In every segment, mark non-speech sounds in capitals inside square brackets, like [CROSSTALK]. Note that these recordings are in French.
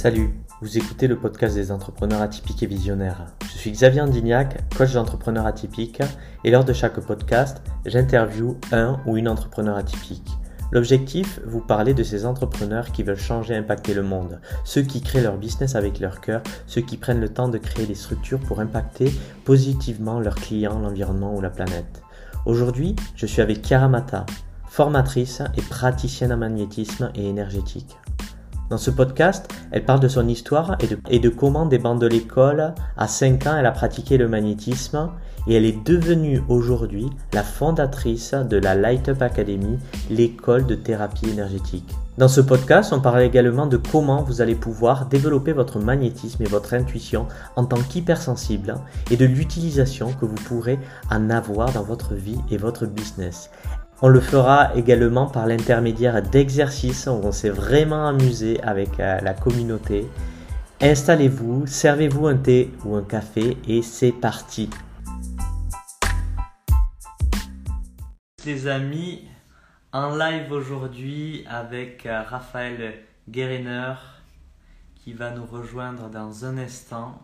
Salut, vous écoutez le podcast des entrepreneurs atypiques et visionnaires. Je suis Xavier Andignac, coach d'entrepreneurs atypiques, et lors de chaque podcast, j'interviewe un ou une entrepreneur atypique. L'objectif, vous parler de ces entrepreneurs qui veulent changer et impacter le monde, ceux qui créent leur business avec leur cœur, ceux qui prennent le temps de créer des structures pour impacter positivement leurs clients, l'environnement ou la planète. Aujourd'hui, je suis avec Chiara Mata, formatrice et praticienne en magnétisme et énergétique. Dans ce podcast, elle parle de son histoire et de, comment des bancs de l'école, à 5 ans, elle a pratiqué le magnétisme et elle est devenue aujourd'hui la fondatrice de la Light Up Academy, l'école de thérapie énergétique. Dans ce podcast, on parle également de comment vous allez pouvoir développer votre magnétisme et votre intuition en tant qu'hypersensible et de l'utilisation que vous pourrez en avoir dans votre vie et votre business. On le fera également par l'intermédiaire d'exercices où on s'est vraiment amusé avec euh, la communauté. Installez-vous, servez-vous un thé ou un café et c'est parti. Les amis, en live aujourd'hui avec euh, Raphaël Guérener qui va nous rejoindre dans un instant.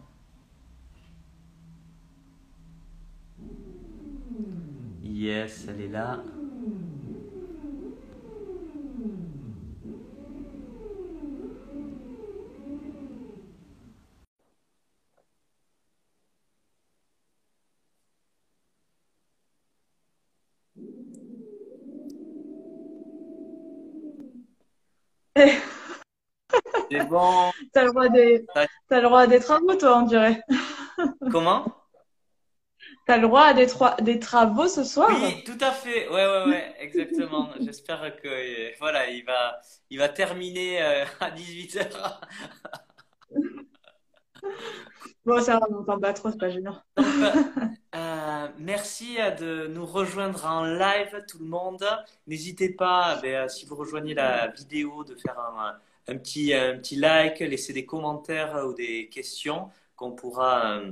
Yes, elle est là. C'est bon. T'as le droit des, t'as le droit à des travaux, toi, on dirait. Comment? T'as le droit à des, des travaux ce soir? Oui, tout à fait. Ouais, ouais, ouais, [LAUGHS] exactement. J'espère que euh, voilà, il va, il va terminer euh, à 18h. [LAUGHS] bon, ça va, on t'en pas trop, c'est pas gênant. [LAUGHS] Euh, merci de nous rejoindre en live, tout le monde. N'hésitez pas, ben, si vous rejoignez la vidéo, de faire un, un, petit, un petit like, laisser des commentaires ou des questions qu'on pourra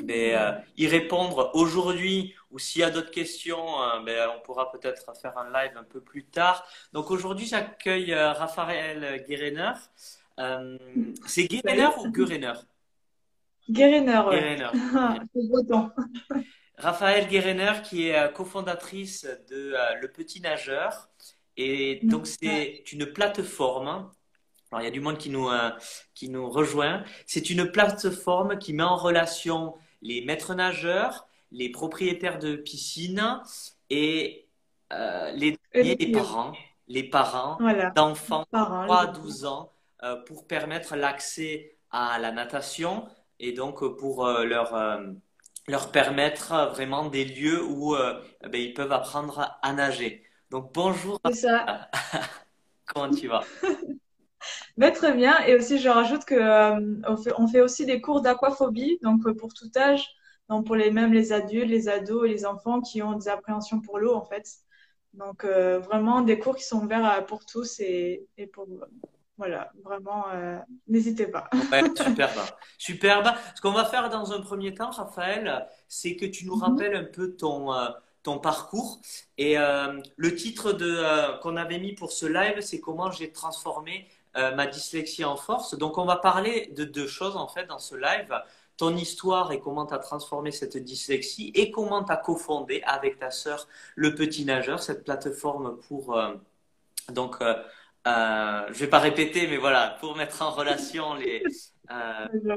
ben, euh, y répondre aujourd'hui ou s'il y a d'autres questions, euh, ben, on pourra peut-être faire un live un peu plus tard. Donc aujourd'hui, j'accueille euh, Raphaël Guérener. c'est Guérener ou Guérener Guérener, [LAUGHS] [LAUGHS] Raphaël Guérener qui est cofondatrice de Le Petit Nageur. Et donc c'est une plateforme alors, il y a du monde qui nous, qui nous rejoint. C'est une plateforme qui met en relation les maîtres nageurs, les propriétaires de piscines et euh, les, parents, les parents d'enfants de 3 à 12 ans euh, pour permettre l'accès à la natation et donc pour euh, leur, leur permettre vraiment des lieux où ben, ils peuvent apprendre à nager. Donc bonjour. Ça. [LAUGHS] Comment tu vas? [LAUGHS] ben, très bien. Et aussi, je rajoute que euh, on, fait, on, fait, aussi des cours d'aquaphobie, donc euh, pour tout âge, donc pour les même les adultes, les ados et les enfants qui ont des appréhensions pour l'eau, en fait. Donc euh, vraiment des cours qui sont ouverts pour tous et, et pour voilà, vraiment, n'hésitez pas. [LAUGHS] Ouais, superbe. superbe. Ce qu'on va faire dans un premier temps, Raphaël, c'est que tu nous mhm. rappelles un peu ton, ton parcours. Et le titre de qu'on avait mis pour ce live, c'est comment j'ai transformé euh, ma dyslexie en force. Donc, on va parler de deux choses en fait dans ce live. Ton histoire et comment tu as transformé cette dyslexie et comment tu as cofondé avec ta sœur Le Petit Nageur, cette plateforme pour. Euh, donc, euh, euh, je vais pas répéter, mais voilà, pour mettre en relation [LAUGHS] les,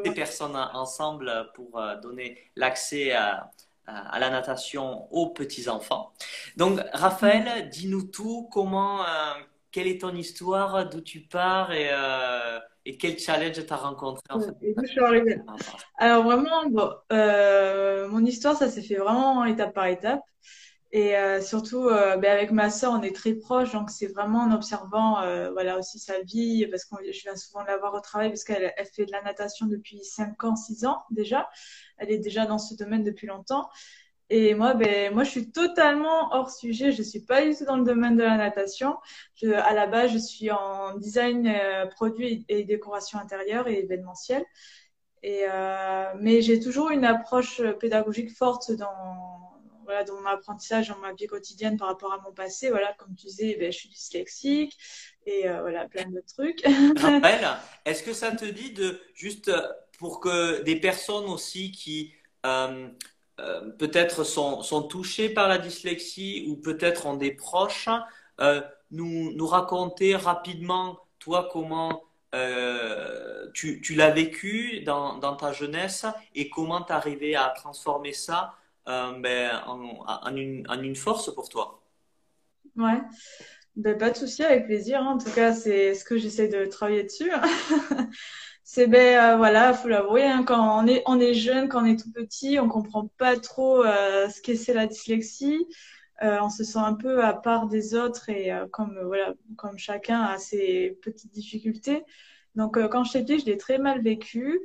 les personnes ensemble pour donner l'accès à, à la natation aux petits enfants. Donc, Raphaël, dis-nous tout. Comment, quelle est ton histoire, d'où tu pars et, euh, et quel challenge tu as rencontré en fait? je suis arrivée. Alors vraiment, bon, euh, mon histoire, ça s'est fait vraiment étape par étape. Et euh, surtout, ben avec ma soeur, on est très proches, donc c'est vraiment en observant voilà, aussi sa vie, parce que je viens souvent la voir au travail, parce qu'elle elle fait de la natation depuis 5 ans, 6 ans déjà. Elle est déjà dans ce domaine depuis longtemps. Et moi, ben, moi, je suis totalement hors sujet. Je suis pas du tout dans le domaine de la natation. À la base, je suis en design, euh, produit et décoration intérieure et événementielle. Et, euh, mais j'ai toujours une approche pédagogique forte dans, voilà, dans mon apprentissage, dans ma vie quotidienne par rapport à mon passé. Voilà, comme tu disais, ben, je suis dyslexique et voilà, plein de trucs. [LAUGHS] Raphaël, est-ce que ça te dit de juste pour que des personnes aussi qui peut-être sont, touchées par la dyslexie ou peut-être ont des proches, nous, nous raconter rapidement, toi, comment euh, tu, tu l'as vécu dans, dans, ta jeunesse et comment tu arrivé à transformer ça euh, ben, en, en, une, en, une, force pour toi Ouais, ben, pas de souci, avec plaisir. Hein. En tout cas, c'est ce que j'essaie de travailler dessus. [LAUGHS] c'est ben euh, voilà, faut l'avouer, hein, quand on est jeune, quand on est tout petit, on comprend pas trop ce qu'est c'est la dyslexie. Euh, on se sent un peu à part des autres et euh, comme voilà comme chacun a ses petites difficultés. Donc euh, quand je t'ai dit, je l'ai très mal vécu.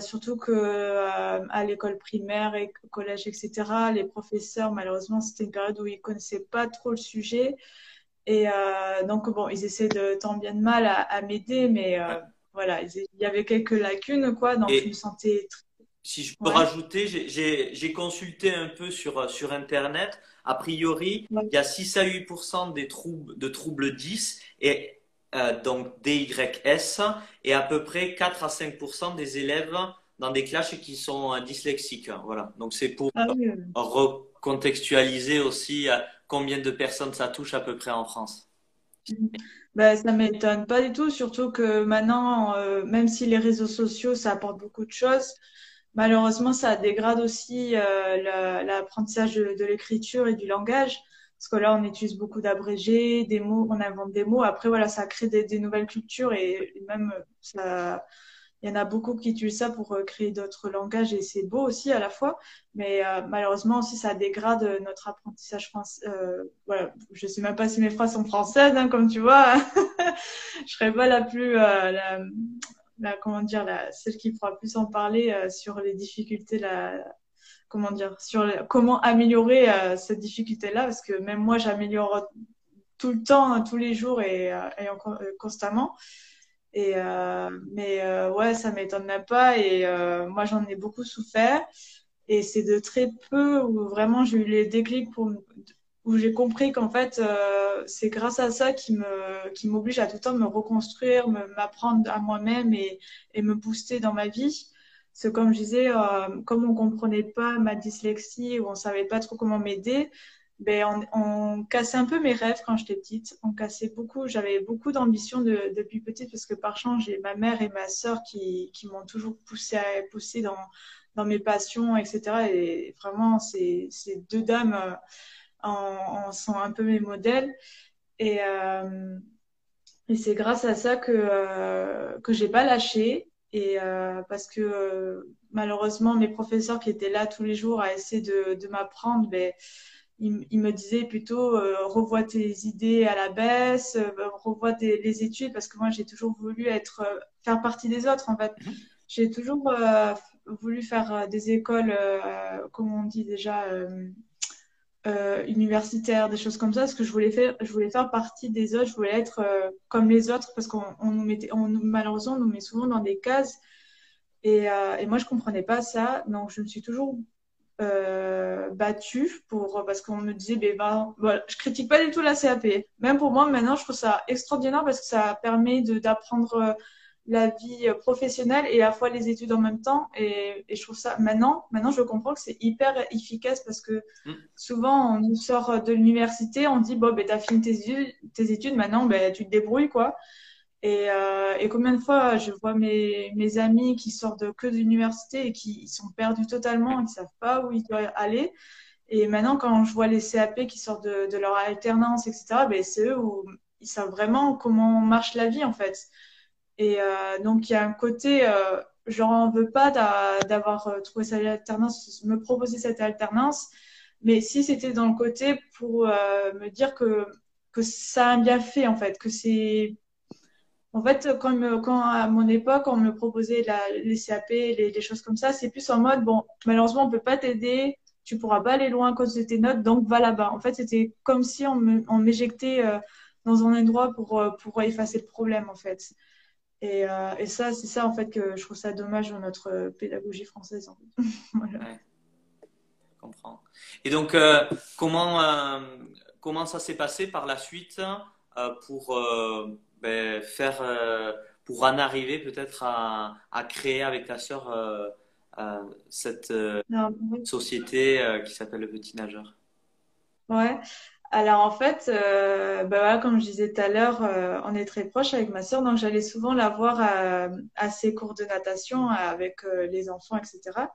surtout que à l'école primaire et collège, etc., les professeurs, malheureusement, c'était une période où ils connaissaient pas trop le sujet. Et donc, bon, ils essaient de tant bien de mal à, m'aider, mais voilà, il y avait quelques lacunes, quoi. Donc, je me sentais très si je peux rajouter, j'ai consulté un peu sur, sur Internet. A priori, il y a 6 à 8 des troubles, de troubles 10 et euh, donc DYS et à peu près 4 à 5% des élèves dans des classes qui sont euh, dyslexiques. Voilà. Donc c'est pour ah recontextualiser aussi euh, combien de personnes ça touche à peu près en France. Ben, ça m'étonne pas du tout, surtout que maintenant, même si les réseaux sociaux, ça apporte beaucoup de choses, malheureusement, ça dégrade aussi euh, l'apprentissage de, l'écriture et du langage. Parce que là, on utilise beaucoup d'abrégés, des mots, on invente des mots. Après, voilà, ça crée des, nouvelles cultures et, même ça, il y en a beaucoup qui utilisent ça pour euh, créer d'autres langages et c'est beau aussi à la fois. Mais euh, malheureusement aussi, ça dégrade notre apprentissage français. Euh, voilà, je sais même pas si mes phrases sont françaises, hein, comme tu vois. [LAUGHS] je serais pas la plus la, comment dire, la, celle qui pourra plus en parler euh, sur les difficultés, la, comment dire, sur comment améliorer euh, cette difficulté-là, parce que même moi, j'améliore tout le temps, hein, tous les jours euh, et constamment. Et mais ouais, ça m'étonne pas. Et moi, j'en ai beaucoup souffert. Et c'est de très peu où vraiment j'ai eu les déclics pour où j'ai compris qu'en fait, euh, c'est grâce à ça qui me, qui m'oblige à tout le temps me reconstruire, m'apprendre à moi-même et, et, me booster dans ma vie. C'est comme je disais, euh, comme on comprenait pas ma dyslexie ou on savait pas trop comment m'aider, ben on, on, cassait un peu mes rêves quand j'étais petite. On cassait beaucoup. J'avais beaucoup d'ambition de, depuis petite parce que par chance j'ai ma mère et ma sœur qui, qui m'ont toujours poussé à pousser dans, dans mes passions, etc. Et vraiment, c'est deux dames. Euh, en, sont un peu mes modèles. Et, euh, et c'est grâce à ça que euh, que j'ai pas lâché. Et parce que malheureusement, mes professeurs qui étaient là tous les jours à essayer de, de m'apprendre, ben, ils, me disaient plutôt euh, revois tes idées à la baisse, revois tes, les études, parce que moi j'ai toujours voulu être faire partie des autres en fait. Mhm. J'ai toujours voulu faire des écoles, comme on dit déjà, euh, universitaire, des choses comme ça, parce que je voulais faire, je voulais faire partie des autres, je voulais être euh, comme les autres, parce qu'on nous mettait, on, malheureusement, on nous met souvent dans des cases. Et, euh, et, moi, je comprenais pas ça, donc je me suis toujours euh, battue pour parce qu'on me disait, ben, ben, voilà, je critique pas du tout la CAP. Même pour moi, maintenant, je trouve ça extraordinaire parce que ça permet d'apprendre la vie professionnelle et à la fois les études en même temps. Et, et je trouve ça, maintenant, maintenant je comprends que c'est hyper efficace parce que mm. souvent on sort de l'université, on dit, bon, ben, t'as fini tes études, tes études, maintenant, ben, tu te débrouilles, quoi. Et, euh, et combien de fois je vois mes, mes amis qui sortent que de l'université et qui sont perdus totalement, ils savent pas où ils doivent aller. Et maintenant, quand je vois les CAP qui sortent de, de leur alternance, etc., ben, c'est eux où ils savent vraiment comment marche la vie, en fait. Et euh, donc, il y a un côté, euh, je n'en veux pas d'avoir euh, trouvé cette alternance, me proposer cette alternance, mais si c'était dans le côté pour me dire que, que ça a bien fait, en fait, que c'est. En fait, quand, quand, à mon époque, on me proposait les CAP, les, choses comme ça, c'est plus en mode, bon, malheureusement, on peut pas t'aider, tu pourras pas aller loin à cause de tes notes, donc va là-bas. En fait, c'était comme si on m'éjectait dans un endroit pour, pour effacer le problème, en fait. Et, euh, ça, c'est ça en fait que je trouve ça dommage dans notre pédagogie française. En fait. [LAUGHS] voilà. comprends. Et donc, comment ça s'est passé par la suite pour ben, faire, pour en arriver peut-être à, à, créer avec ta sœur cette société qui s'appelle le Petit Nageur Ouais. Alors en fait, euh, bah voilà, comme je disais tout à l'heure, euh, on est très proche avec ma sœur, donc j'allais souvent la voir à, à, ses cours de natation avec euh, les enfants, etc.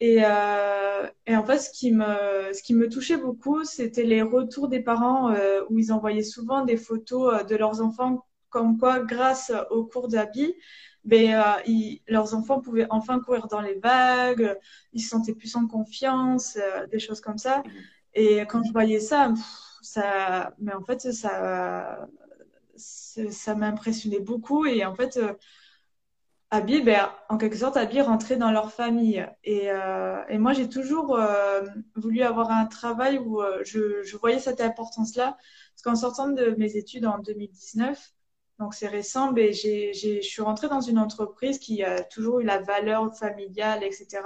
Et, euh, et, en fait, ce qui me, touchait beaucoup, c'était les retours des parents où ils envoyaient souvent des photos de leurs enfants, comme quoi, grâce au cours d'habits, ben, leurs enfants pouvaient enfin courir dans les vagues, ils se sentaient plus en confiance, des choses comme ça. Et quand je voyais ça, ça, mais en fait, ça, ça m'impressionnait beaucoup. Et en fait, euh, Abby, ben, en quelque sorte, Abby rentrait dans leur famille. Et, euh, moi, j'ai toujours euh, voulu avoir un travail où je, je, voyais cette importance-là. Parce qu'en sortant de mes études en 2019, donc c'est récent, ben, j'ai, je suis rentrée dans une entreprise qui a toujours eu la valeur familiale, etc.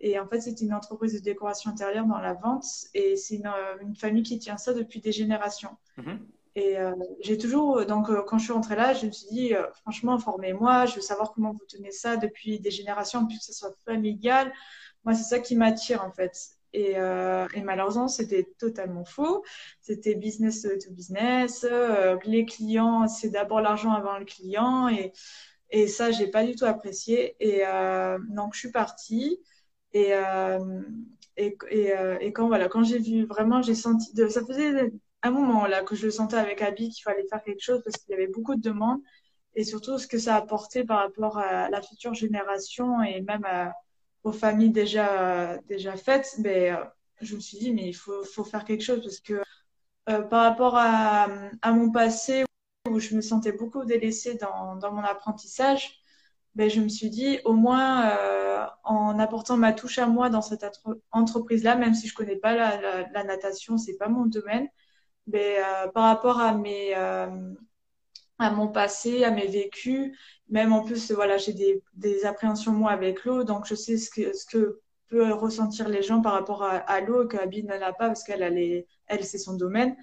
Et en fait, c'est une entreprise de décoration intérieure dans la vente et c'est une, une, famille qui tient ça depuis des générations. Mm-hmm. Et euh, j'ai toujours, donc euh, quand je suis rentrée là, je me suis dit, euh, franchement, formez-moi, je veux savoir comment vous tenez ça depuis des générations, puis que ce soit familial. Moi, c'est ça qui m'attire en fait. Et, malheureusement, c'était totalement faux. C'était business to business. les clients, c'est d'abord l'argent avant le client. Et, et ça, j'ai pas du tout apprécié. Et donc, je suis partie. Et, euh, euh, quand, voilà, quand j'ai vu vraiment, j'ai senti, ça faisait un moment là que je sentais avec Abby qu'il fallait faire quelque chose parce qu'il y avait beaucoup de demandes. Et surtout ce que ça apportait par rapport à la future génération et même aux familles déjà, déjà faites, mais, euh, je me suis dit, mais il faut, faut faire quelque chose parce que euh, par rapport à, mon passé où je me sentais beaucoup délaissée dans, dans mon apprentissage, ben, je me suis dit, au moins, euh, en apportant ma touche à moi dans cette entreprise-là, même si je connais pas la, la, la natation, c'est pas mon domaine, ben, euh, par rapport à mes, euh, à mon passé, à mes vécus, même en plus, voilà, j'ai des, des appréhensions moi avec l'eau, donc je sais ce que, ce que peut ressentir les gens par rapport à, à l'eau que Abby n'en a pas parce qu'elle elle, c'est son domaine.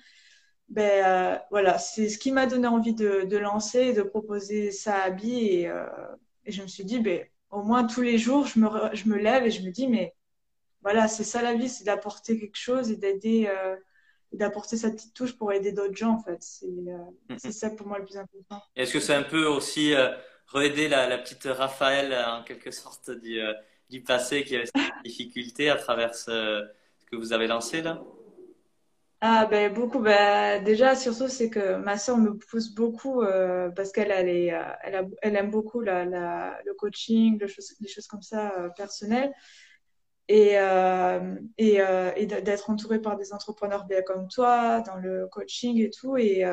Ben euh, voilà, c'est ce qui m'a donné envie de, de lancer et de proposer ça à Abby et et je me suis dit, ben, au moins tous les jours, je me, je me lève et je me dis, mais voilà, c'est ça la vie, c'est d'apporter quelque chose et d'aider, euh, d'apporter sa petite touche pour aider d'autres gens, en fait. C'est euh, ça pour moi le plus important. Est-ce que c'est un peu aussi euh, re-aider la, la, petite Raphaël, en quelque sorte, du, euh, du passé qui avait cette difficulté à travers ce, ce que vous avez lancé là? Ah ben beaucoup ben déjà surtout c'est que ma soeur me pousse beaucoup euh, parce qu'elle elle, est, euh, elle, a, elle aime beaucoup la, la, le coaching les choses comme ça euh, personnelles et euh, et, euh, d'être entourée par des entrepreneurs bien comme toi dans le coaching et tout et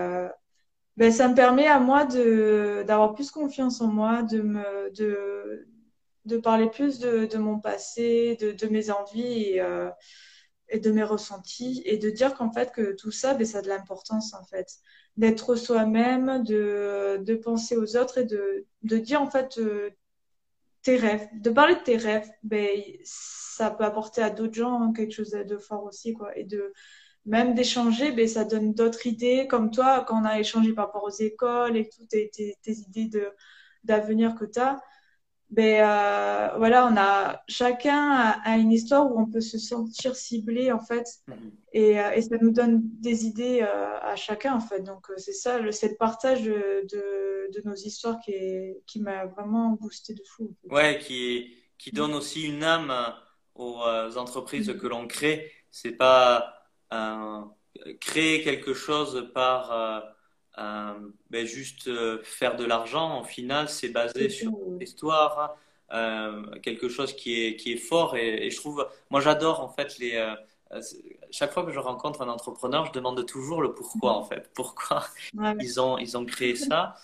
ben ça me permet à moi de d'avoir plus confiance en moi de me de de parler plus de, de mon passé de, de mes envies et de mes ressentis et de dire qu'en fait que tout ça, ben, ça a de l'importance en fait. D'être soi-même, de, de penser aux autres et de, de dire en fait euh, tes rêves. De parler de tes rêves, ben, ça peut apporter à d'autres gens quelque chose de fort aussi quoi. Et de même d'échanger, ben, ça donne d'autres idées comme toi quand on a échangé par rapport aux écoles et toutes tes, tes, idées d'avenir que tu ben euh, voilà, on a chacun a, une histoire où on peut se sentir ciblé en fait, mhm. et, euh, et ça nous donne des idées euh, à chacun en fait. Donc c'est ça, c'est le partage de, de, de, nos histoires qui est, qui m'a vraiment boosté de fou. Ouais, qui qui donne aussi une âme aux entreprises mhm. que l'on crée. C'est pas créer quelque chose par ben juste euh, faire de l'argent, en final, c'est basé sur l'histoire, euh, quelque chose qui est, qui est fort. Et, je trouve, moi j'adore en fait les. Euh, chaque fois que je rencontre un entrepreneur, je demande toujours le pourquoi en fait. Pourquoi ils, ont, ils ont créé ça.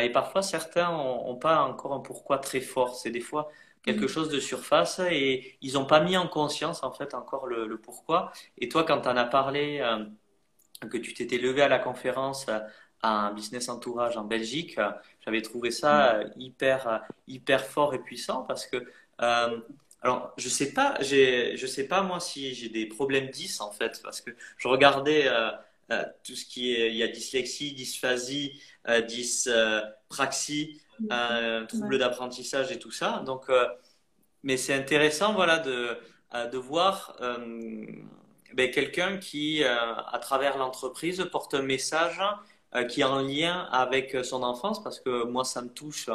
et parfois, certains n'ont pas encore un pourquoi très fort. C'est des fois quelque mm. chose de surface et ils n'ont pas mis en conscience en fait encore le, le pourquoi. Et toi, quand tu en as parlé, que tu t'étais levé à la conférence un business entourage en Belgique, j'avais trouvé ça mm. hyper, hyper fort et puissant parce que euh, Alors, je sais pas, je sais pas moi si j'ai des problèmes 10 en fait, parce que je regardais euh, euh, tout ce qui est, il y a dyslexie, dysphasie, euh, dyspraxie, euh, trouble d'apprentissage et tout ça. Donc, mais c'est intéressant, voilà, de, de voir ben, quelqu'un qui, à travers l'entreprise, porte un message qui est en lien avec son enfance, parce que moi, ça me touche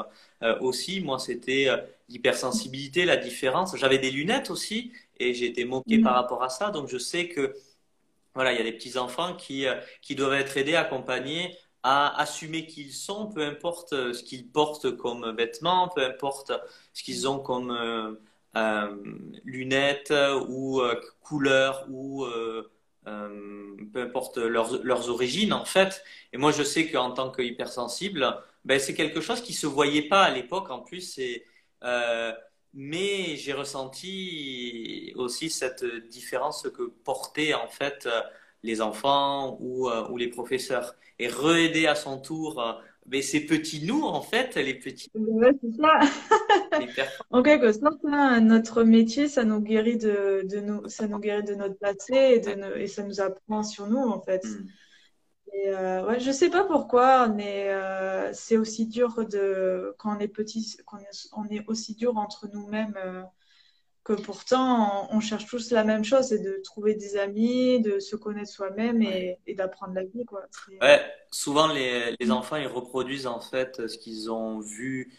aussi. Moi, c'était l'hypersensibilité, la différence. J'avais des lunettes aussi et j'ai été moqué par rapport à ça. Donc je sais que voilà, il y a des petits enfants qui, euh, qui doivent être aidés, accompagnés à assumer qui ils sont, peu importe euh, ce qu'ils portent comme vêtements, peu importe ce qu'ils ont comme euh, lunettes ou couleurs ou peu importe leurs, leurs, origines en fait. Et moi je sais qu'en tant qu'hypersensible, ben, c'est quelque chose qui se voyait pas à l'époque en plus. Euh, mais j'ai ressenti aussi cette différence que portaient en fait les enfants ou, euh, ou les professeurs. Et re-aider à son tour mais ces petits nous, en fait, les petits. Ouais, c'est ça. [LAUGHS] en quelque sorte, notre métier, ça nous guérit de, de nous, ça nous guérit de notre passé et, de et ça nous apprend sur nous, en fait. Mm. Et euh, ouais, je sais pas pourquoi, mais euh, c'est aussi dur de quand on est petit, quand on est, aussi dur entre nous-mêmes euh, que pourtant on, cherche tous la même chose, c'est de trouver des amis, de se connaître soi-même et, d'apprendre la vie, quoi. Ouais, souvent les, les, enfants ils reproduisent en fait ce qu'ils ont vu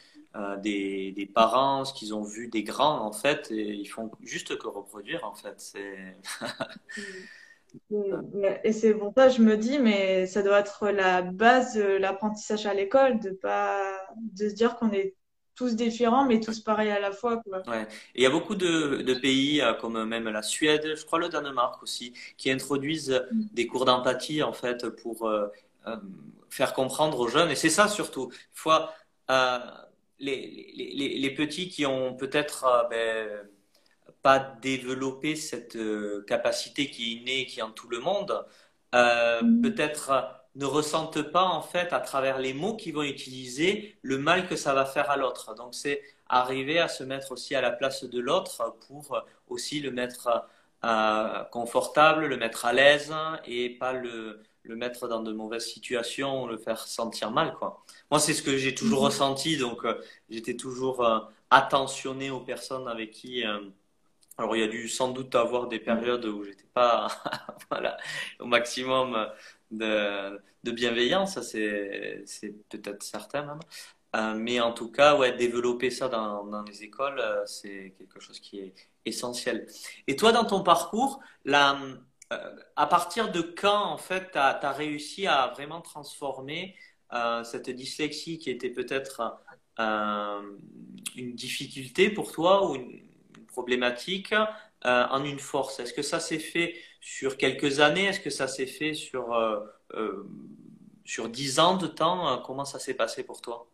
des, des, parents, ce qu'ils ont vu des grands en fait, et ils font juste que reproduire en fait. C'est [LAUGHS] mm. Et c'est pour ça que je me dis, mais ça doit être la base de l'apprentissage à l'école, de pas de se dire qu'on est tous différents, mais tous pareils à la fois. Quoi. Ouais. Et il y a beaucoup de, de, pays, euh, comme même la Suède, je crois le Danemark aussi, qui introduisent mm. des cours d'empathie, en fait, pour euh, euh, faire comprendre aux jeunes. Et c'est ça surtout. Une fois, euh, les, les, les, petits qui ont peut-être... Ben, pas développer cette capacité qui est innée, qui est en tout le monde, mm. peut-être ne ressentent pas en fait à travers les mots qu'ils vont utiliser le mal que ça va faire à l'autre. Donc c'est arriver à se mettre aussi à la place de l'autre pour aussi le mettre euh, confortable, le mettre à l'aise et pas le, le mettre dans de mauvaises situations, le faire sentir mal quoi. Moi c'est ce que j'ai toujours mm. ressenti donc j'étais toujours attentionné aux personnes avec qui alors, il y a dû sans doute avoir des périodes où j'étais pas [LAUGHS] voilà, au maximum de, bienveillance, c'est, peut-être certain même. Euh, mais en tout cas, ouais, développer ça dans, les écoles, euh, c'est quelque chose qui est essentiel. Et toi, dans ton parcours, euh, à partir de quand, en fait, tu as, réussi à vraiment transformer cette dyslexie qui était peut-être une difficulté pour toi ou problématique euh, en une force. Est-ce que ça s'est fait sur quelques années? Est-ce que ça s'est fait sur, euh, euh, sur dix ans de temps? Comment ça s'est passé pour toi?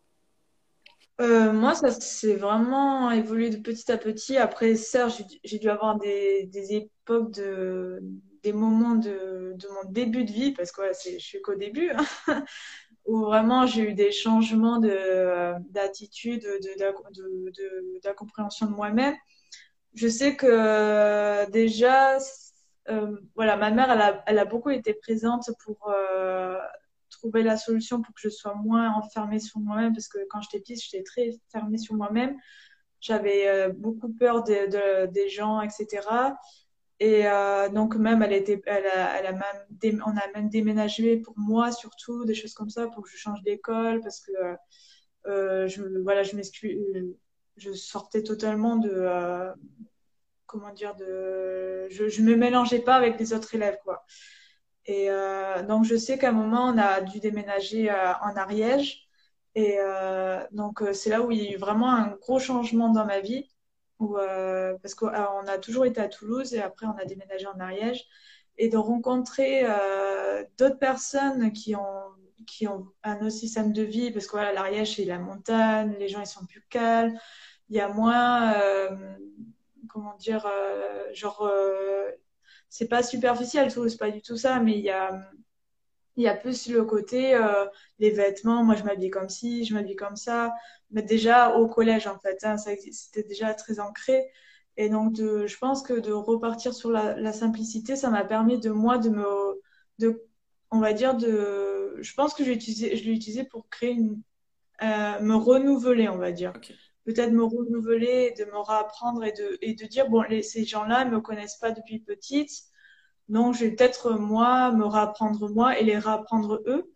Moi, ça s'est vraiment évolué de petit à petit. Après, certes, j'ai dû avoir des, des, époques, de, des moments de, de, mon début de vie, parce que je suis qu'au début, hein, [LAUGHS] où vraiment j'ai eu des changements d'attitude, de, de, de moi-même je sais que euh, déjà, euh, voilà, ma mère, elle a, elle a, beaucoup été présente pour euh, trouver la solution pour que je sois moins enfermée sur moi-même, parce que quand j'étais petite, j'étais très fermée sur moi-même. J'avais beaucoup peur de, des gens, etc. Et donc même, elle était, elle a, elle a même, on a même déménagé pour moi surtout, des choses comme ça, pour que je change d'école, parce que je, voilà, je m'excuse je sortais totalement de euh, comment dire de je, je me mélangeais pas avec les autres élèves quoi. Et euh, donc je sais qu'à un moment on a dû déménager euh, en Ariège. Et donc c'est là où il y a eu vraiment un gros changement dans ma vie parce qu'on a toujours été à Toulouse et après on a déménagé en Ariège. Et de rencontrer d'autres personnes qui ont qui ont un autre système de vie, parce que voilà, c'est la montagne, les gens, ils sont plus calmes, il y a moins, euh, comment dire, euh, genre, euh, c'est pas superficiel, c'est pas du tout ça, mais il y a, y a plus le côté, les vêtements, moi je m'habille comme ci, je m'habille comme ça, mais déjà au collège en fait, hein, c'était déjà très ancré. Et donc, de, je pense que de repartir sur la, simplicité, ça m'a permis de moi de me, on va dire de, je pense que je l'ai utilisé, je l'ai utilisé pour créer une, euh, me renouveler, on va dire. Peut-être me renouveler, de me réapprendre et de, et de dire, bon, les, ces gens-là ne me connaissent pas depuis petite. Donc, je vais peut-être, moi, me réapprendre moi et les réapprendre eux.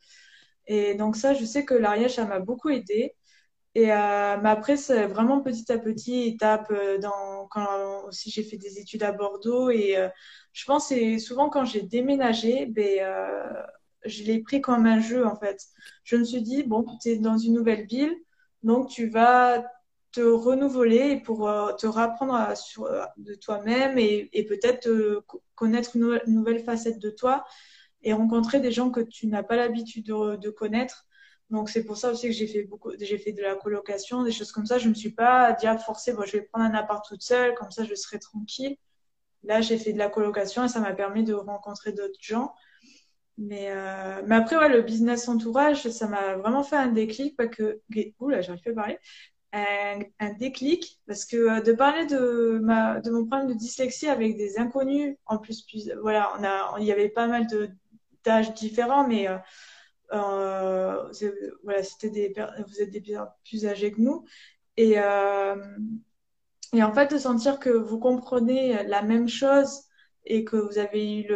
Et donc, ça, je sais que l'Ariège, ça m'a beaucoup aidé. Et euh, mais après, c'est vraiment petit à petit, étape euh, dans, quand aussi j'ai fait des études à Bordeaux. Et euh, je pense que souvent quand j'ai déménagé, ben, euh, je l'ai pris comme un jeu en fait. Je me suis dit, bon, tu es dans une nouvelle ville, donc tu vas te renouveler pour euh, te rapprendre sur, euh, de toi-même et, peut-être connaître une nouvelle, facette de toi et rencontrer des gens que tu n'as pas l'habitude de, connaître. Donc c'est pour ça aussi que j'ai fait beaucoup, j'ai fait de la colocation, des choses comme ça. Je me suis pas dit à forcer, bon, je vais prendre un appart toute seule, comme ça je serai tranquille. Là, j'ai fait de la colocation et ça m'a permis de rencontrer d'autres gens. Mais, euh, mais après, ouais, le business entourage, ça m'a vraiment fait un déclic parce que, j'arrive à parler, un, déclic parce que euh, de parler de ma, de mon problème de dyslexie avec des inconnus, en plus, plus voilà, on a, il y avait pas mal d'âges différents, mais euh, euh, voilà, c'était des, vous êtes des plus âgés que nous et euh, et en fait de sentir que vous comprenez la même chose et que vous avez eu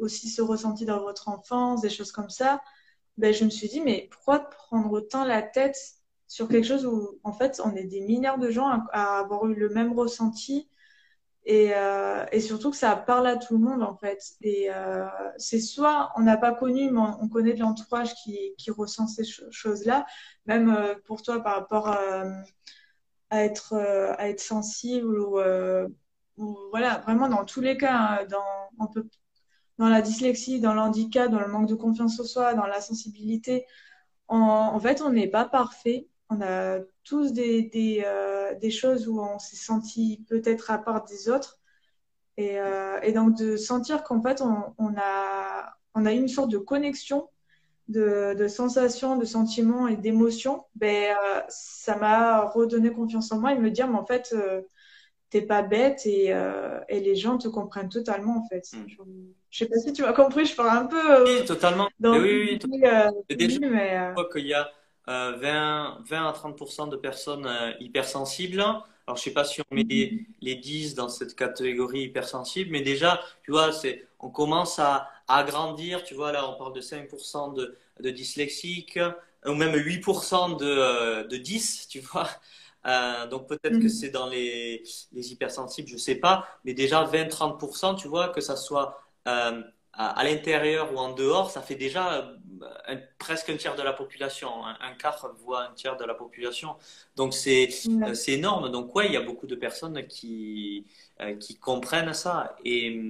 aussi ce ressenti dans votre enfance, des choses comme ça, ben, je me suis dit, mais pourquoi prendre autant la tête sur quelque chose où, en fait, on est des milliards de gens à, avoir eu le même ressenti et, euh, et, surtout que ça parle à tout le monde, en fait. Et euh, c'est soit on n'a pas connu, mais on, connaît de l'entourage qui, qui ressent ces choses-là, même euh, pour toi par rapport à, être, euh, à être sensible ou euh, voilà, vraiment dans tous les cas, hein, dans, la dyslexie, dans l'handicap, dans le manque de confiance en soi, dans la sensibilité, en, fait, on n'est pas parfait. On a tous euh, des choses où on s'est senti peut-être à part des autres. Et, donc de sentir qu'en fait, on a une sorte de connexion de, de sensations, de sentiments et d'émotions, ben, euh, ça m'a redonné confiance en moi et me dire, mais en fait, euh, t'es pas bête et, euh, et, les gens te comprennent totalement en fait. Mm. Je sais pas si tu m'as compris, je parle un peu. Euh, oui, totalement. Dans oui, oui, oui. Déjà, mais, je crois qu'il y a 20, 20 à 30% de personnes hypersensibles. Alors, je sais pas si on met les, mm-hmm. les 10 dans cette catégorie hypersensible, mais déjà, tu vois, c'est, on commence à agrandir. Tu vois, là, on parle de 5% de, de dyslexiques, ou même 8% de, de 10, tu vois. Euh, donc peut-être que c'est dans les, les, hypersensibles, je sais pas, mais déjà 20-30%, tu vois, que ça soit euh, à, à l'intérieur ou en dehors, ça fait déjà euh, un, presque un tiers de la population, un, un, quart voire un tiers de la population. Donc c'est c'est énorme. Donc ouais, il y a beaucoup de personnes qui euh, qui comprennent ça et,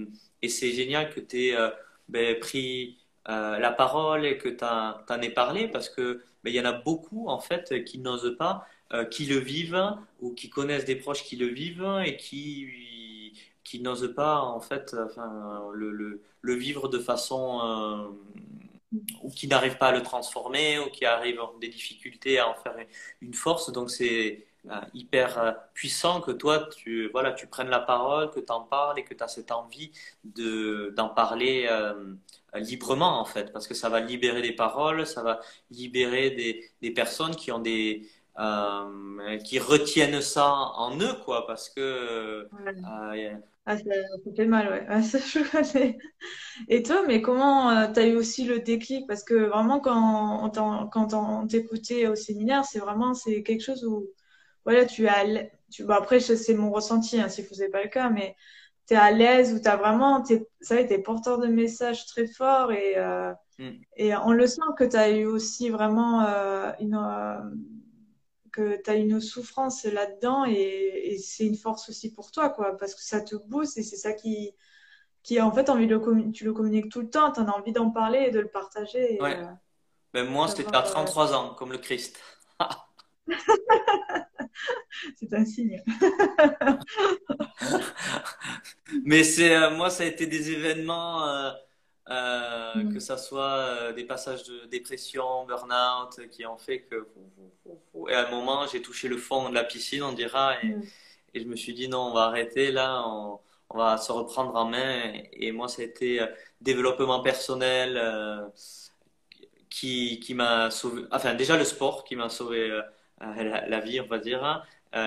et c'est génial que tu aies euh, ben, pris la parole et que tu en aies parlé parce que ben, il y en a beaucoup en fait qui n'osent pas euh, qui le vivent ou qui connaissent des proches qui le vivent et qui qui n'osent pas en fait le, le, vivre de façon euh, ou qui n'arrivent pas à le transformer ou qui arrivent des difficultés à en faire une force. Donc c'est euh, hyper euh, puissant que toi tu voilà tu prennes la parole que tu en parles et que tu as cette envie de d'en parler euh, librement en fait parce que ça va libérer des paroles ça va libérer des, des personnes qui ont des euh, qui retiennent ça en eux, quoi, parce que. Ouais. Euh, ah, ça, ça, fait mal, ouais. Ah, [LAUGHS] ça, je. Et toi, mais comment euh, tu as eu aussi le déclic? Parce que vraiment, quand on, quand on t'écoutait au séminaire, c'est vraiment c'est quelque chose où, voilà, tu es tu, bon, après, c'est mon ressenti, hein, si vous n'avez pas le cas, mais tu es à l'aise, ou tu as vraiment, es, ça es porteur de messages très forts et, euh, mm. et on le sent que tu as eu aussi vraiment euh, une que tu as une souffrance là-dedans et, et c'est une force aussi pour toi, quoi, parce que ça te booste et c'est ça qui, qui en fait envie de le tu le communiques tout le temps, tu as envie d'en parler et de le partager. Et, ouais. euh, ben moi, c'était à 33 euh... ans, comme le Christ. [LAUGHS] [LAUGHS] c'est un signe. [LAUGHS] Mais c'est euh, moi, ça a été des événements. Euh, euh, mm. que ça soit des passages de dépression, burn-out, qui ont fait que, et à un moment, j'ai touché le fond de la piscine, on dira, et, mm. Et je me suis dit, non, on va arrêter là, on, on va se reprendre en main. Et, moi, ça a été développement personnel qui, qui m'a sauvé, enfin, déjà le sport qui m'a sauvé la, vie, on va dire. Hein.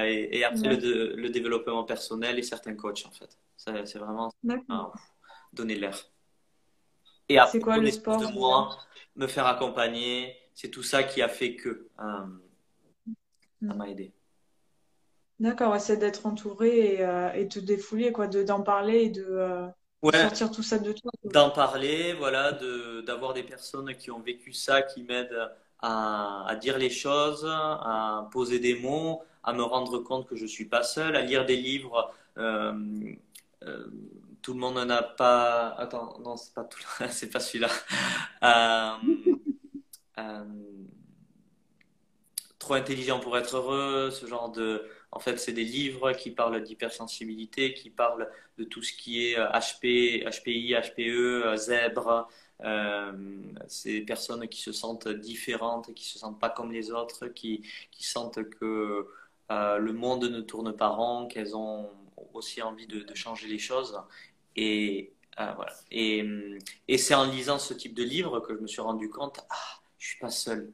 et, et, après, le, le, développement personnel et certains coachs, en fait. C'est vraiment donner l'air. Et après, quoi, le sport, de moi, me faire accompagner, c'est tout ça qui a fait que euh, ça m'a aidé. D'accord, c'est d'être entouré et, euh, et, te défouler, quoi, d'en parler et de euh, sortir tout ça de toi. D'en parler, voilà, d'avoir des personnes qui ont vécu ça, qui m'aident à, dire les choses, à poser des mots, à me rendre compte que je suis pas seul, à lire des livres. Euh, euh, tout le monde n'en a pas. Attends, non, c'est pas tout. [LAUGHS] c'est pas celui-là. Euh, trop intelligent pour être heureux, ce genre de. En fait, c'est des livres qui parlent d'hypersensibilité, qui parlent de tout ce qui est HP, HPI, HPE, zèbre. Euh, des personnes qui se sentent différentes, qui se sentent pas comme les autres, qui, qui sentent que le monde ne tourne pas rond, qu'elles ont aussi envie de, changer les choses. Et euh, voilà. Et, et c'est en lisant ce type de livre que je me suis rendu compte, ah, je suis pas seul.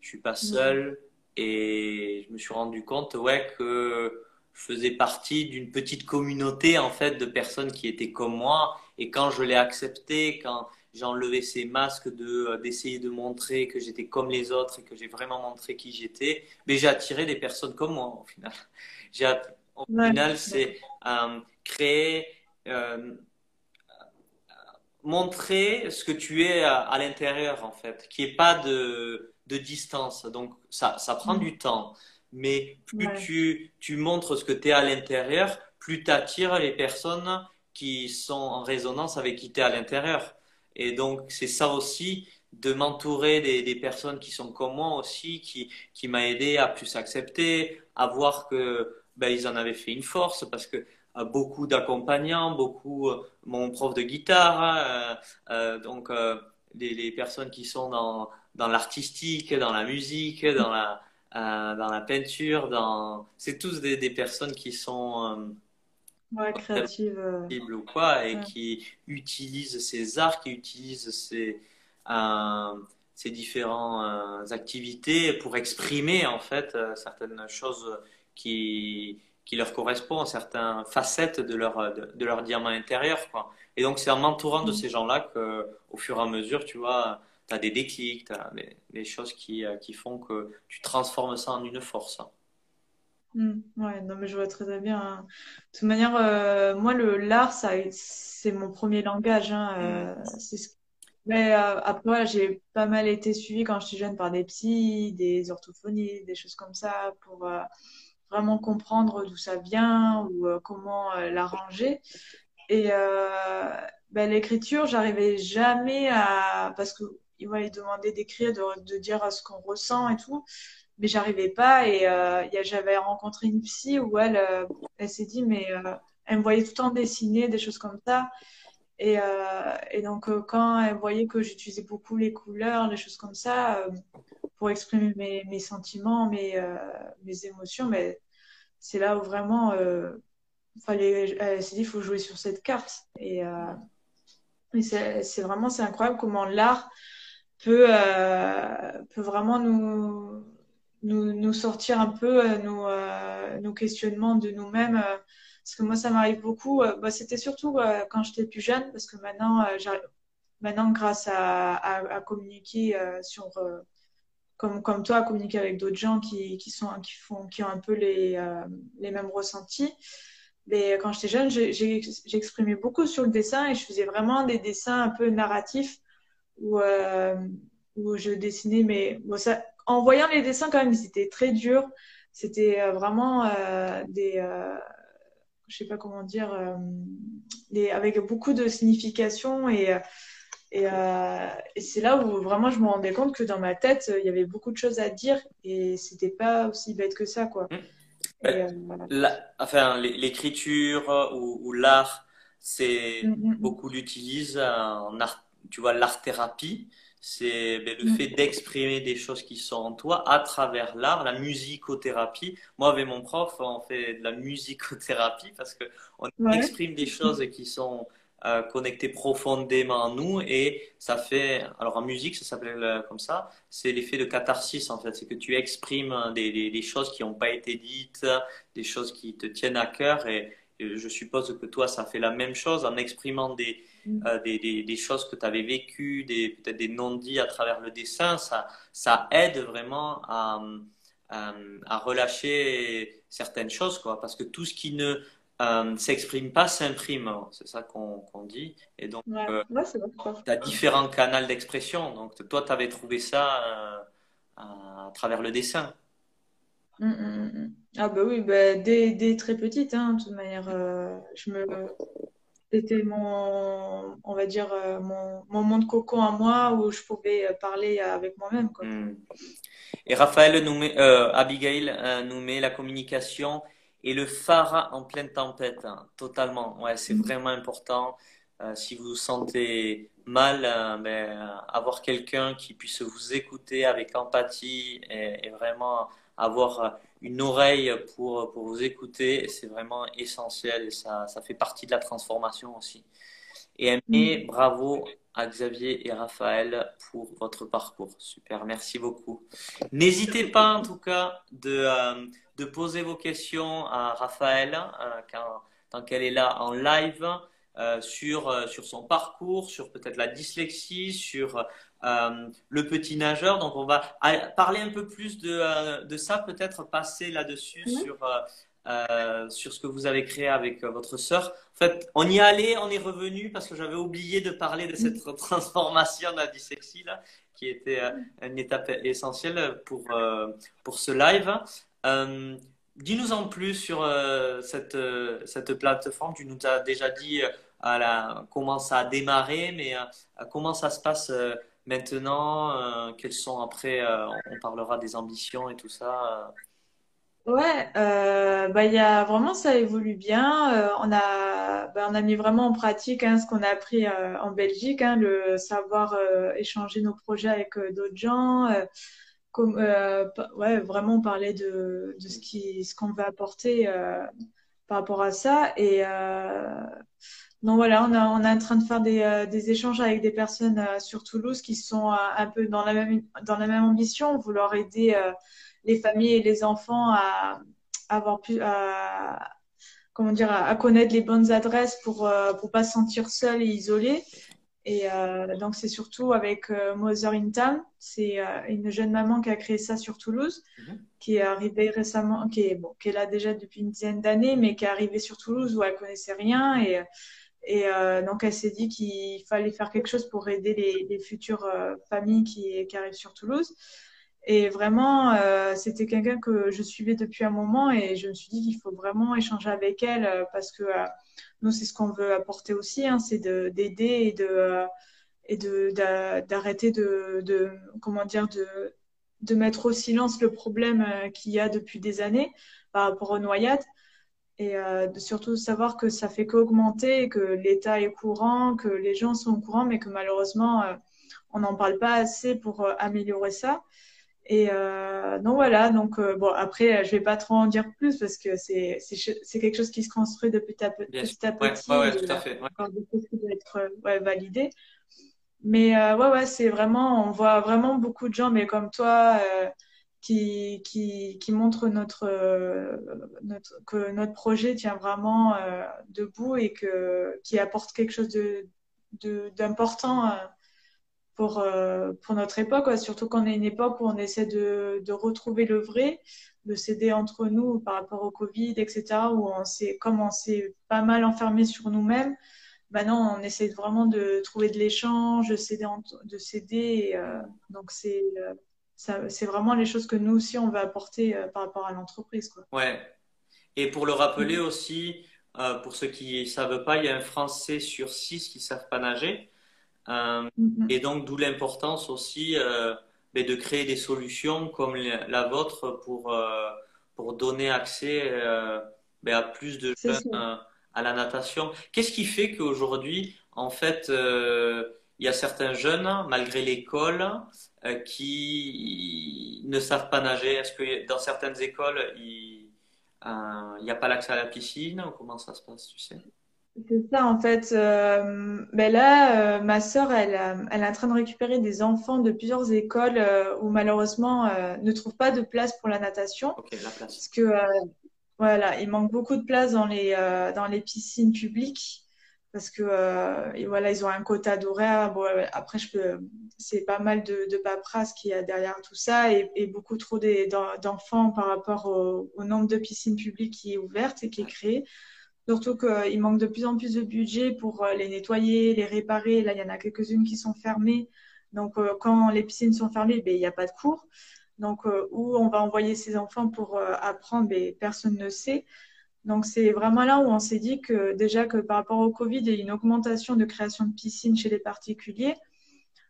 Je suis pas seul. Et je me suis rendu compte, ouais, que je faisais partie d'une petite communauté, en fait, de personnes qui étaient comme moi. Et quand je l'ai accepté, quand j'ai enlevé ces masques de d'essayer de montrer que j'étais comme les autres et que j'ai vraiment montré qui j'étais, mais j'ai attiré des personnes comme moi, au final. [LAUGHS] J'ai au final, c'est euh, créer, euh, montrer ce que tu es à, l'intérieur, en fait, qui est pas de, de distance. Donc, ça, ça prend mm. du temps. Mais plus tu, tu montres ce que tu es à l'intérieur, plus tu attires les personnes qui sont en résonance avec qui tu es à l'intérieur. Et donc, c'est ça aussi de m'entourer des, personnes qui sont comme moi aussi, qui, qui m'a aidé à plus accepter, à voir que ben, ils en avaient fait une force parce que euh, beaucoup d'accompagnants, beaucoup euh, mon prof de guitare, euh, donc les, personnes qui sont dans, dans l'artistique, dans la musique, dans la, dans la peinture, dans... c'est tous des, personnes qui sont ouais, créatives ou quoi, et qui utilisent ces arts, qui utilisent ces, ces différentes activités pour exprimer en fait certaines choses qui, qui leur correspond à certaines facettes de leur, de, leur diamant intérieur. Quoi. Et donc, c'est en m'entourant de mm. ces gens-là qu'au fur et à mesure, tu vois, tu as des déclics, tu as des, choses qui, euh, qui font que tu transformes ça en une force. Mm. ouais, non, mais je vois très bien. Hein. De toute manière, euh, moi, le l'art, ça, c'est mon premier langage. Hein, euh, mm. ce... Mais après, j'ai pas mal été suivie quand j'étais jeune par des psys, des orthophonistes, des choses comme ça pour vraiment comprendre d'où ça vient ou euh, comment euh, l'arranger. Et euh, ben, l'écriture, j'arrivais jamais à parce que il va demander d'écrire, de, de, dire ce qu'on ressent et tout, mais j'arrivais pas. Et j'avais rencontré une psy où elle, elle s'est dit mais elle me voyait tout le temps dessiner des choses comme ça. Et, donc quand elle voyait que j'utilisais beaucoup les couleurs, les choses comme ça pour exprimer mes, sentiments, mes, euh, mes émotions, mais c'est là où vraiment, euh, fallait, elle s'est dit, faut jouer sur cette carte. Et, euh, et c'est vraiment, c'est incroyable comment l'art peut, euh, peut vraiment nous, nous, sortir un peu euh, nos, euh, nos questionnements de nous-mêmes. parce que moi, ça m'arrive beaucoup. Bah, C'était surtout quand j'étais plus jeune, parce que maintenant, maintenant grâce à, communiquer sur comme, comme toi, à communiquer avec d'autres gens qui, qui, sont, qui, font, qui ont un peu les, euh, les mêmes ressentis. Mais quand j'étais jeune, j'exprimais beaucoup sur le dessin et je faisais vraiment des dessins un peu narratifs où, euh, où je dessinais. Mais ça, en voyant les dessins, quand même, c'était très dur. C'était euh, vraiment euh, des. Euh, je sais pas comment dire. des, avec beaucoup de signification et euh, et, c'est là où vraiment je me rendais compte que dans ma tête, il y avait beaucoup de choses à dire et c'était pas aussi bête que ça, quoi. Mmh. Euh, enfin, l'écriture ou, l'art, c'est mmh, mmh, beaucoup l'utilisent en art, tu vois, l'art-thérapie, c'est ben, le mm. fait d'exprimer des choses qui sont en toi à travers l'art, la musicothérapie. Moi, avec mon prof, on fait de la musicothérapie parce qu'on exprime des choses qui sont euh, connectées profondément en nous et ça fait, alors en musique, ça s'appelle euh, comme ça, c'est l'effet de catharsis en fait, c'est que tu exprimes des, des choses qui n'ont pas été dites, des choses qui te tiennent à cœur et je suppose que toi, ça fait la même chose en exprimant des, Mm. Euh, des, des, des, choses que tu avais vécues, peut-être des non-dits à travers le dessin, ça, ça aide vraiment à, à, relâcher certaines choses, quoi. Parce que tout ce qui ne euh, s'exprime pas s'imprime, c'est ça qu'on dit. Et donc, euh, tu as différents canaux d'expression. Donc, toi, tu avais trouvé ça à travers le dessin. Mm, mm, ah bah oui, bah, dès, dès, très petite, hein, de toute manière, je me c'était mon, on va dire, euh, mon, mon, monde cocon à moi où je pouvais euh, parler avec moi-même. Hmm. Et Raphaël nous met, euh, Abigail nous met la communication et le phare en pleine tempête, hein, totalement. Ouais, c'est hmm. vraiment important. si vous vous sentez mal, ben, avoir quelqu'un qui puisse vous écouter avec empathie et vraiment avoir une oreille pour, pour vous écouter, c'est vraiment essentiel et ça, ça fait partie de la transformation aussi. Et Aimé, mm. bravo à Xavier et Raphaël pour votre parcours. Super, merci beaucoup. N'hésitez pas en tout cas de, euh, de poser vos questions à Raphaël euh, quand, tant qu'elle est là en live. Euh, sur, sur son parcours, sur peut-être la dyslexie, sur euh, le petit nageur. Donc, on va parler un peu plus de, de ça, peut-être passer là-dessus sur, sur ce que vous avez créé avec votre sœur. En fait, on y allait, on est revenu parce que j'avais oublié de parler de cette transformation de la dyslexie, là, qui était une étape essentielle pour, pour ce live. Dis-nous en plus sur cette, cette plateforme. Tu nous as déjà dit comment ça a démarré, mais euh, comment ça se passe euh, maintenant euh, Quelles sont après On parlera des ambitions et tout ça. Ouais, bah y a vraiment ça évolue bien. on a bah, on a mis vraiment en pratique hein, ce qu'on a appris en Belgique, hein, le savoir échanger nos projets avec d'autres gens. Ouais, vraiment parler de, de ce qui ce qu'on veut apporter par rapport à ça et donc voilà, on, on est en train de faire des, euh, des échanges avec des personnes euh, sur Toulouse qui sont euh, un peu dans la même, dans la même ambition, vouloir aider les familles et les enfants à, avoir pu, à, comment dire, à, connaître les bonnes adresses pour ne pas se sentir seul et isolé. Et donc c'est surtout avec Mother in Town, c'est une jeune maman qui a créé ça sur Toulouse, mhm. qui est arrivée récemment, qui est bon, qui est là déjà depuis une dizaine d'années, mais qui est arrivée sur Toulouse où elle connaissait rien et et euh, donc, elle s'est dit qu'il fallait faire quelque chose pour aider les, futures euh, familles qui, arrivent sur Toulouse. Et vraiment, euh, c'était quelqu'un que je suivais depuis un moment et je me suis dit qu'il faut vraiment échanger avec elle parce que nous, c'est ce qu'on veut apporter aussi, hein, c'est d'aider et de d'arrêter de, comment dire de mettre au silence le problème qu'il y a depuis des années par rapport aux noyades et euh, de surtout savoir que ça fait qu'augmenter, que l'État est courant, que les gens sont au courant, mais que malheureusement, euh, on n'en parle pas assez pour euh, améliorer ça. Et euh, donc voilà, donc euh, bon après, je vais pas trop en dire plus parce que c'est c'est quelque chose qui se construit de petit à petit. Petit à petit ouais, ouais, tout à fait. Encore des choses qui doivent être ouais, validées. Mais ouais, ouais, c'est vraiment, on voit vraiment beaucoup de gens, mais comme toi qui, qui, qui montre notre, euh, notre, que notre projet tient vraiment euh, debout et que, qui apporte quelque chose de, d'important euh, pour, pour notre époque, surtout qu'on est une époque où on essaie de, de retrouver le vrai, de s'aider entre nous par rapport au Covid, etc., où on s'est, comme on s'est pas mal enfermé sur nous-mêmes, maintenant on essaie vraiment de trouver de l'échange, de s'aider, de s'aider donc c'est c'est vraiment les choses que nous aussi on va apporter euh, par rapport à l'entreprise. Ouais. Et pour le rappeler mm. aussi, euh, pour ceux qui ne savent pas, il y a un Français sur six qui ne savent pas nager. Euh, mm-hmm. et donc, d'où l'importance aussi ben, de créer des solutions comme la vôtre pour, pour donner accès ben, à plus de jeunes à la natation. Qu'est-ce qui fait qu'aujourd'hui, en fait, il y a certains jeunes, malgré l'école, qui ne savent pas nager. Est-ce que dans certaines écoles, il n'y a pas l'accès à la piscine Comment ça se passe, tu sais? C'est ça, en fait. Euh, ben là, euh, ma sœur, elle, euh, elle est en train de récupérer des enfants de plusieurs écoles où malheureusement ne trouvent pas de place pour la natation. Ok, la place. Parce que voilà, il manque beaucoup de place dans les dans les piscines publiques parce que voilà, ils ont un quota d'horaire. Bon, après, je peux, c'est pas mal de, de paperasse qu'il y a derrière tout ça et, beaucoup trop d'enfants par rapport au, nombre de piscines publiques qui est ouverte et qui est créée. Surtout qu'il manque de plus en plus de budget pour euh, les nettoyer, les réparer. Là, il y en a quelques-unes qui sont fermées. Donc, euh, quand les piscines sont fermées, ben, il n'y a pas de cours. Donc, euh, où on va envoyer ces enfants pour apprendre, ben, personne ne sait. Donc, c'est vraiment là où on s'est dit que déjà que par rapport au Covid, a une augmentation de création de piscines chez les particuliers.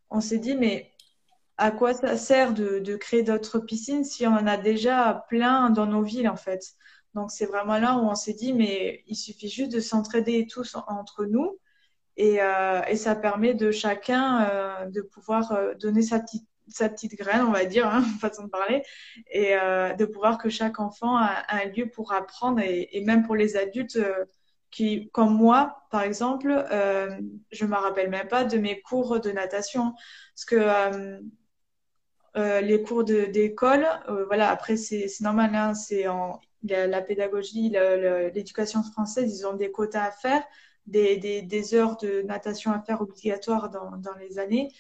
On s'est dit, mais à quoi ça sert de, créer d'autres piscines si on en a déjà plein dans nos villes, en fait? Donc c'est vraiment là où on s'est dit, mais il suffit juste de s'entraider tous entre nous. Et, euh, et, ça permet de chacun euh, de pouvoir euh, donner sa petite, sa petite graine, on va dire, hein, [LAUGHS] façon de parler, et euh, de pouvoir que chaque enfant a, un lieu pour apprendre, et, même pour les adultes euh, qui, comme moi, par exemple, euh, je me rappelle même pas de mes cours de natation, parce que les cours d'école, voilà, après c'est normal, hein, c'est en la, pédagogie, l'éducation française, ils ont des quotas à faire, des, des, des, heures de natation à faire obligatoires dans, dans les années.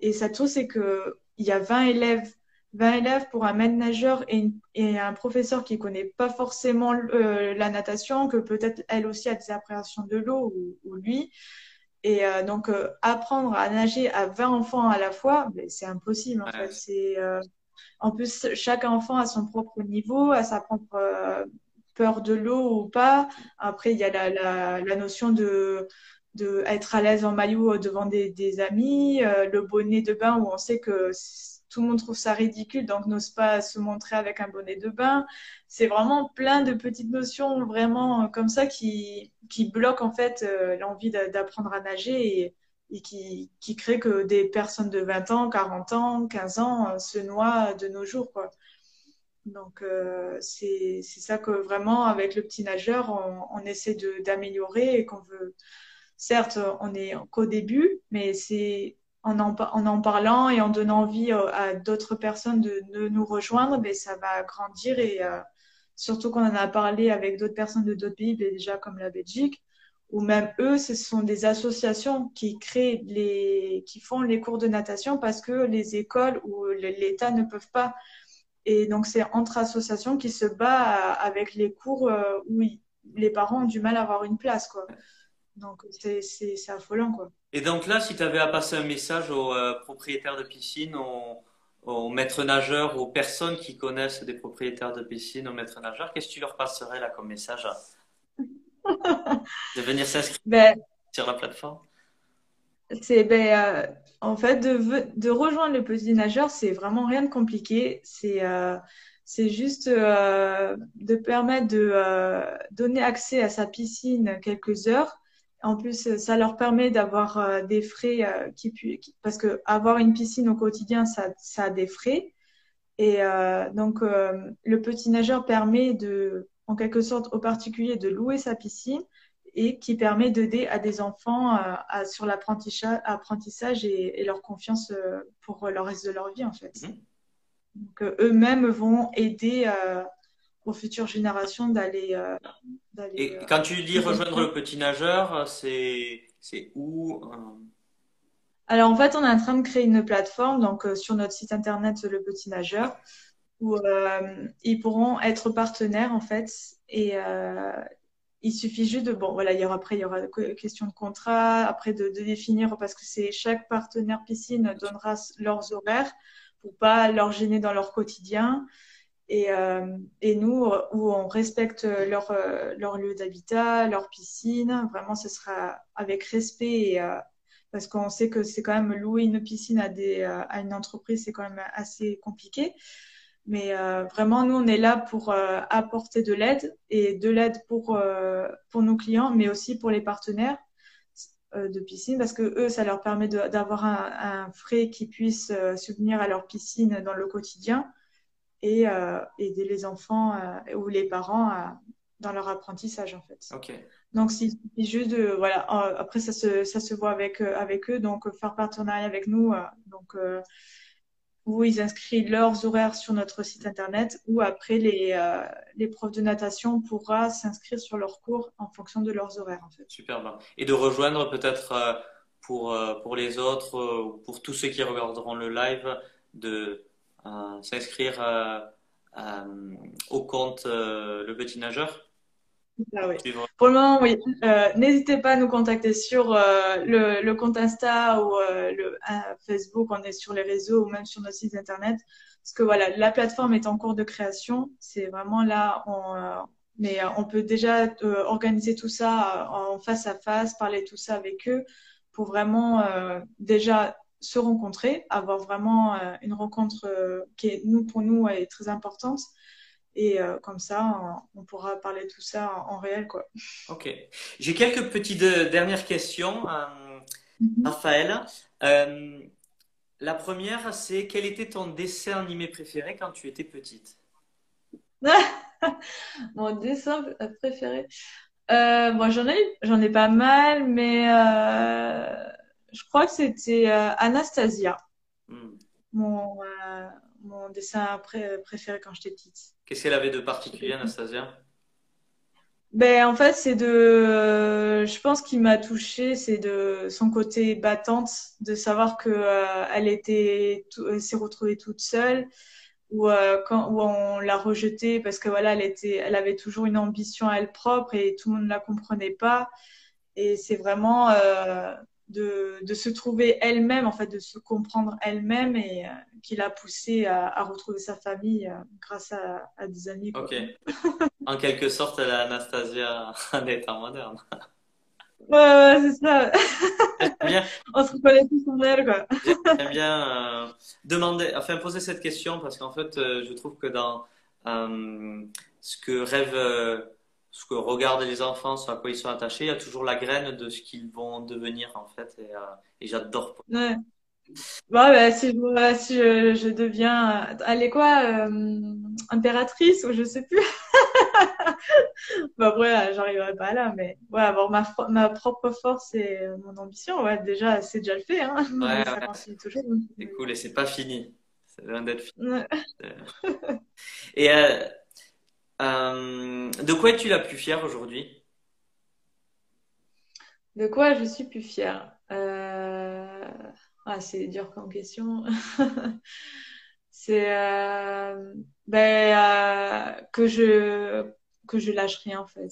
Et ça tout, c'est que il y a 20 élèves, 20 élèves pour un maître nageur et, et un professeur qui connaît pas forcément euh, la natation, que peut-être elle aussi a des appréhensions de l'eau ou, ou, lui. Et euh, donc, euh, apprendre à nager à 20 enfants à la fois, ben, c'est impossible en fait. C'est en plus, chaque enfant a son propre niveau, a sa propre peur de l'eau ou pas. Après, il y a la, la, la notion de, de être à l'aise en maillot devant des, amis, euh, le bonnet de bain où on sait que tout le monde trouve ça ridicule, donc n'ose pas se montrer avec un bonnet de bain. C'est vraiment plein de petites notions vraiment comme ça qui, qui bloquent en fait euh, l'envie d'apprendre à nager et, et qui, qui crée que des personnes de 20 ans, 40 ans, 15 ans euh, se noient de nos jours. Donc, euh, c'est ça que vraiment, avec le petit nageur, on, on essaie d'améliorer et qu'on veut. Certes, on est qu'au début, mais c'est en en, parlant et en donnant envie euh, à d'autres personnes de, de, nous rejoindre, mais ça va grandir et euh, surtout qu'on en a parlé avec d'autres personnes de d'autres pays, déjà comme la Belgique, ou même eux, ce sont des associations qui créent les, qui font les cours de natation parce que les écoles ou l'État ne peuvent pas. Et donc, c'est entre associations qui se bat avec les cours euh, où les parents ont du mal à avoir une place. Donc, c'est affolant, quoi. Et donc là, si tu avais à passer un message aux euh, propriétaires de piscine, aux, aux maîtres nageurs, aux personnes qui connaissent des propriétaires de piscine, aux maîtres nageurs, qu'est-ce que tu leur passerais là comme message? De venir s'inscrire [LAUGHS] ben, sur la plateforme? C'est ben, euh, en fait de, de, rejoindre le petit nageur, c'est vraiment rien de compliqué. C'est euh, c'est juste euh, de permettre de donner accès à sa piscine quelques heures. En plus, ça leur permet d'avoir euh, des frais qui, qui, parce que avoir une piscine au quotidien, ça, ça a des frais. Et donc, le petit nageur permet de en quelque sorte au particulier de louer sa piscine et qui permet d'aider à des enfants euh, à, sur l'apprentissage et, et, leur confiance euh, pour le reste de leur vie en fait. Mmh. Donc euh, eux-mêmes vont aider aux futures générations d'aller. et quand tu dis rejoindre le petit nageur, c'est c'est où Alors en fait, on est en train de créer une plateforme donc sur notre site internet Le Petit Nageur où euh, ils pourront être partenaires en fait. Et euh, il suffit juste de bon voilà il y aura après il y aura question de contrat. Après de, de définir parce que c'est chaque partenaire piscine donnera leurs horaires pour pas leur gêner dans leur quotidien et, euh, et nous où on respecte leur leur lieu d'habitat leur piscine vraiment ce sera avec respect et, euh, parce qu'on sait que c'est quand même louer une piscine à des à une entreprise c'est quand même assez compliqué mais euh, vraiment, nous, on est là pour euh, apporter de l'aide et de l'aide pour, euh, pour nos clients, mais aussi pour les partenaires. de piscine parce que eux, ça leur permet d'avoir un, un, frais qui puisse subvenir à leur piscine dans le quotidien et aider les enfants ou les parents dans leur apprentissage en fait. Donc c'est juste de voilà. Après ça se ça se voit avec avec eux donc faire partenariat avec nous donc où ils inscrivent leurs horaires sur notre site internet ou après les, euh, les profs de natation pourra s'inscrire sur leurs cours en fonction de leurs horaires en fait. Super bien. Et de rejoindre peut-être euh, pour, euh, pour les autres ou pour tous ceux qui regarderont le live de s'inscrire au compte Le Petit Nageur ah Pour le moment, oui. Euh, n'hésitez pas à nous contacter sur euh, le, le, compte Insta ou euh, le Facebook. On est sur les réseaux ou même sur nos sites internet. Parce que voilà, la plateforme est en cours de création. C'est vraiment là, on, mais on peut déjà organiser tout ça en face à face, parler tout ça avec eux pour vraiment déjà se rencontrer, avoir vraiment une rencontre qui est nous pour nous est très importante et euh, comme ça, on, pourra parler de tout ça en, réel. Quoi. Ok. J'ai quelques petites euh, dernières questions, euh, mhm. Raphaël. la première, c'est quel était ton dessin animé préféré quand tu étais petite? [LAUGHS] Mon dessin préféré? Bon, j'en ai, j'en ai pas mal, mais je crois que c'était Anastasia. Hmm. Mon, mon dessin préféré quand j'étais petite. Qu'est-ce qu'elle avait de particulier, Anastasia? Ben, en fait, c'est de, je pense qu'il m'a touché, c'est de son côté battante, de savoir que euh, elle était, s'est retrouvée toute seule, ou euh, quand, où on l'a rejetée parce que voilà, elle était, elle avait toujours une ambition à elle propre et tout le monde ne la comprenait pas. Et c'est vraiment euh, de, de, se trouver elle-même, en fait, de se comprendre elle-même et euh, qui l'a poussée à, à, retrouver sa famille euh, grâce à, à, des amis. Ok. [LAUGHS] en quelque sorte, elle a Anastasia en état moderne. Ouais, ouais, c'est ça. bien. [LAUGHS] On se reconnaît tous en elle, quoi. J'aime bien euh, demander, enfin, poser cette question parce qu'en fait, je trouve que dans ce que rêve ce que regardent les enfants, ce à quoi ils sont attachés, il y a toujours la graine de ce qu'ils vont devenir en fait. Et, euh, et j'adore. Ouais. Bah, bah, si, je, si je, je deviens, euh, allez quoi, euh, impératrice ou je sais plus? [LAUGHS] bah après, j'arriverai pas là, mais ouais, avoir ma, ma propre force et mon ambition, ouais, déjà, c'est déjà le fait. Hein. Ouais, [LAUGHS] ça toujours. C'est cool et c'est pas fini. C'est loin d'être fini. Ouais. et euh, de quoi es-tu la plus fière aujourd'hui? De quoi je suis plus fière? Euh... ah, C'est dur comme question. [LAUGHS] c'est euh... ben, que je que je lâche rien en fait.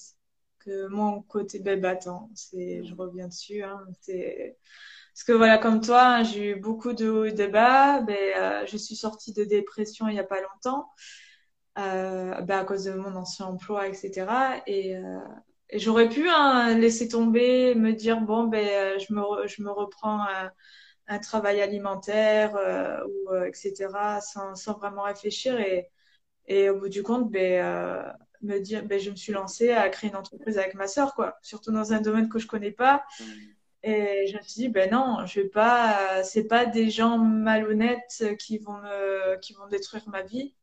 Que mon côté ben, battant, c'est je reviens dessus. Hein, c'est parce que voilà, comme toi, hein, j'ai eu beaucoup de hauts et de bas. Ben, je suis sortie de dépression il y a pas longtemps bah, à cause de mon ancien emploi, etc. Et, euh, et j'aurais pu hein, laisser tomber, me dire bon ben euh, je me je me reprends un, un travail alimentaire euh, ou euh, etc. sans sans vraiment réfléchir et et au bout du compte ben me dire ben je me suis lancée à créer une entreprise avec ma sœur quoi, surtout dans un domaine que je connais pas. Et je me suis dit, ben non, je vais pas, c'est pas des gens malhonnêtes qui vont me, qui vont détruire ma vie.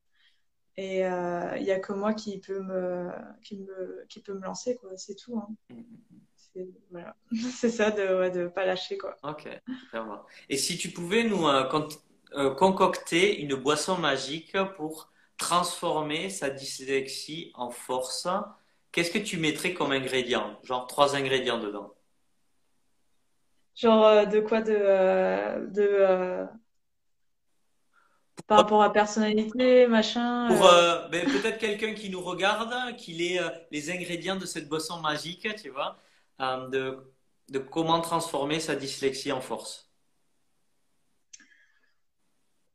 Et euh, il n'y a que moi qui peut me, qui me, qui peut me lancer, quoi. C'est tout. Hein. Mm, mm, mm. C'est voilà. [LAUGHS] ça de ne pas lâcher, quoi. Ok, Et si tu pouvais nous euh, euh, concocter une boisson magique pour transformer sa dyslexie en force, qu'est-ce que tu mettrais comme ingrédient? Genre trois ingrédients dedans Genre de quoi De, de par rapport à personnalité, machin. Pour euh, euh ben, peut-être quelqu'un qui nous regarde, qu'il ait euh, les ingrédients de cette boisson magique, tu vois, euh, de, de comment transformer sa dyslexie en force.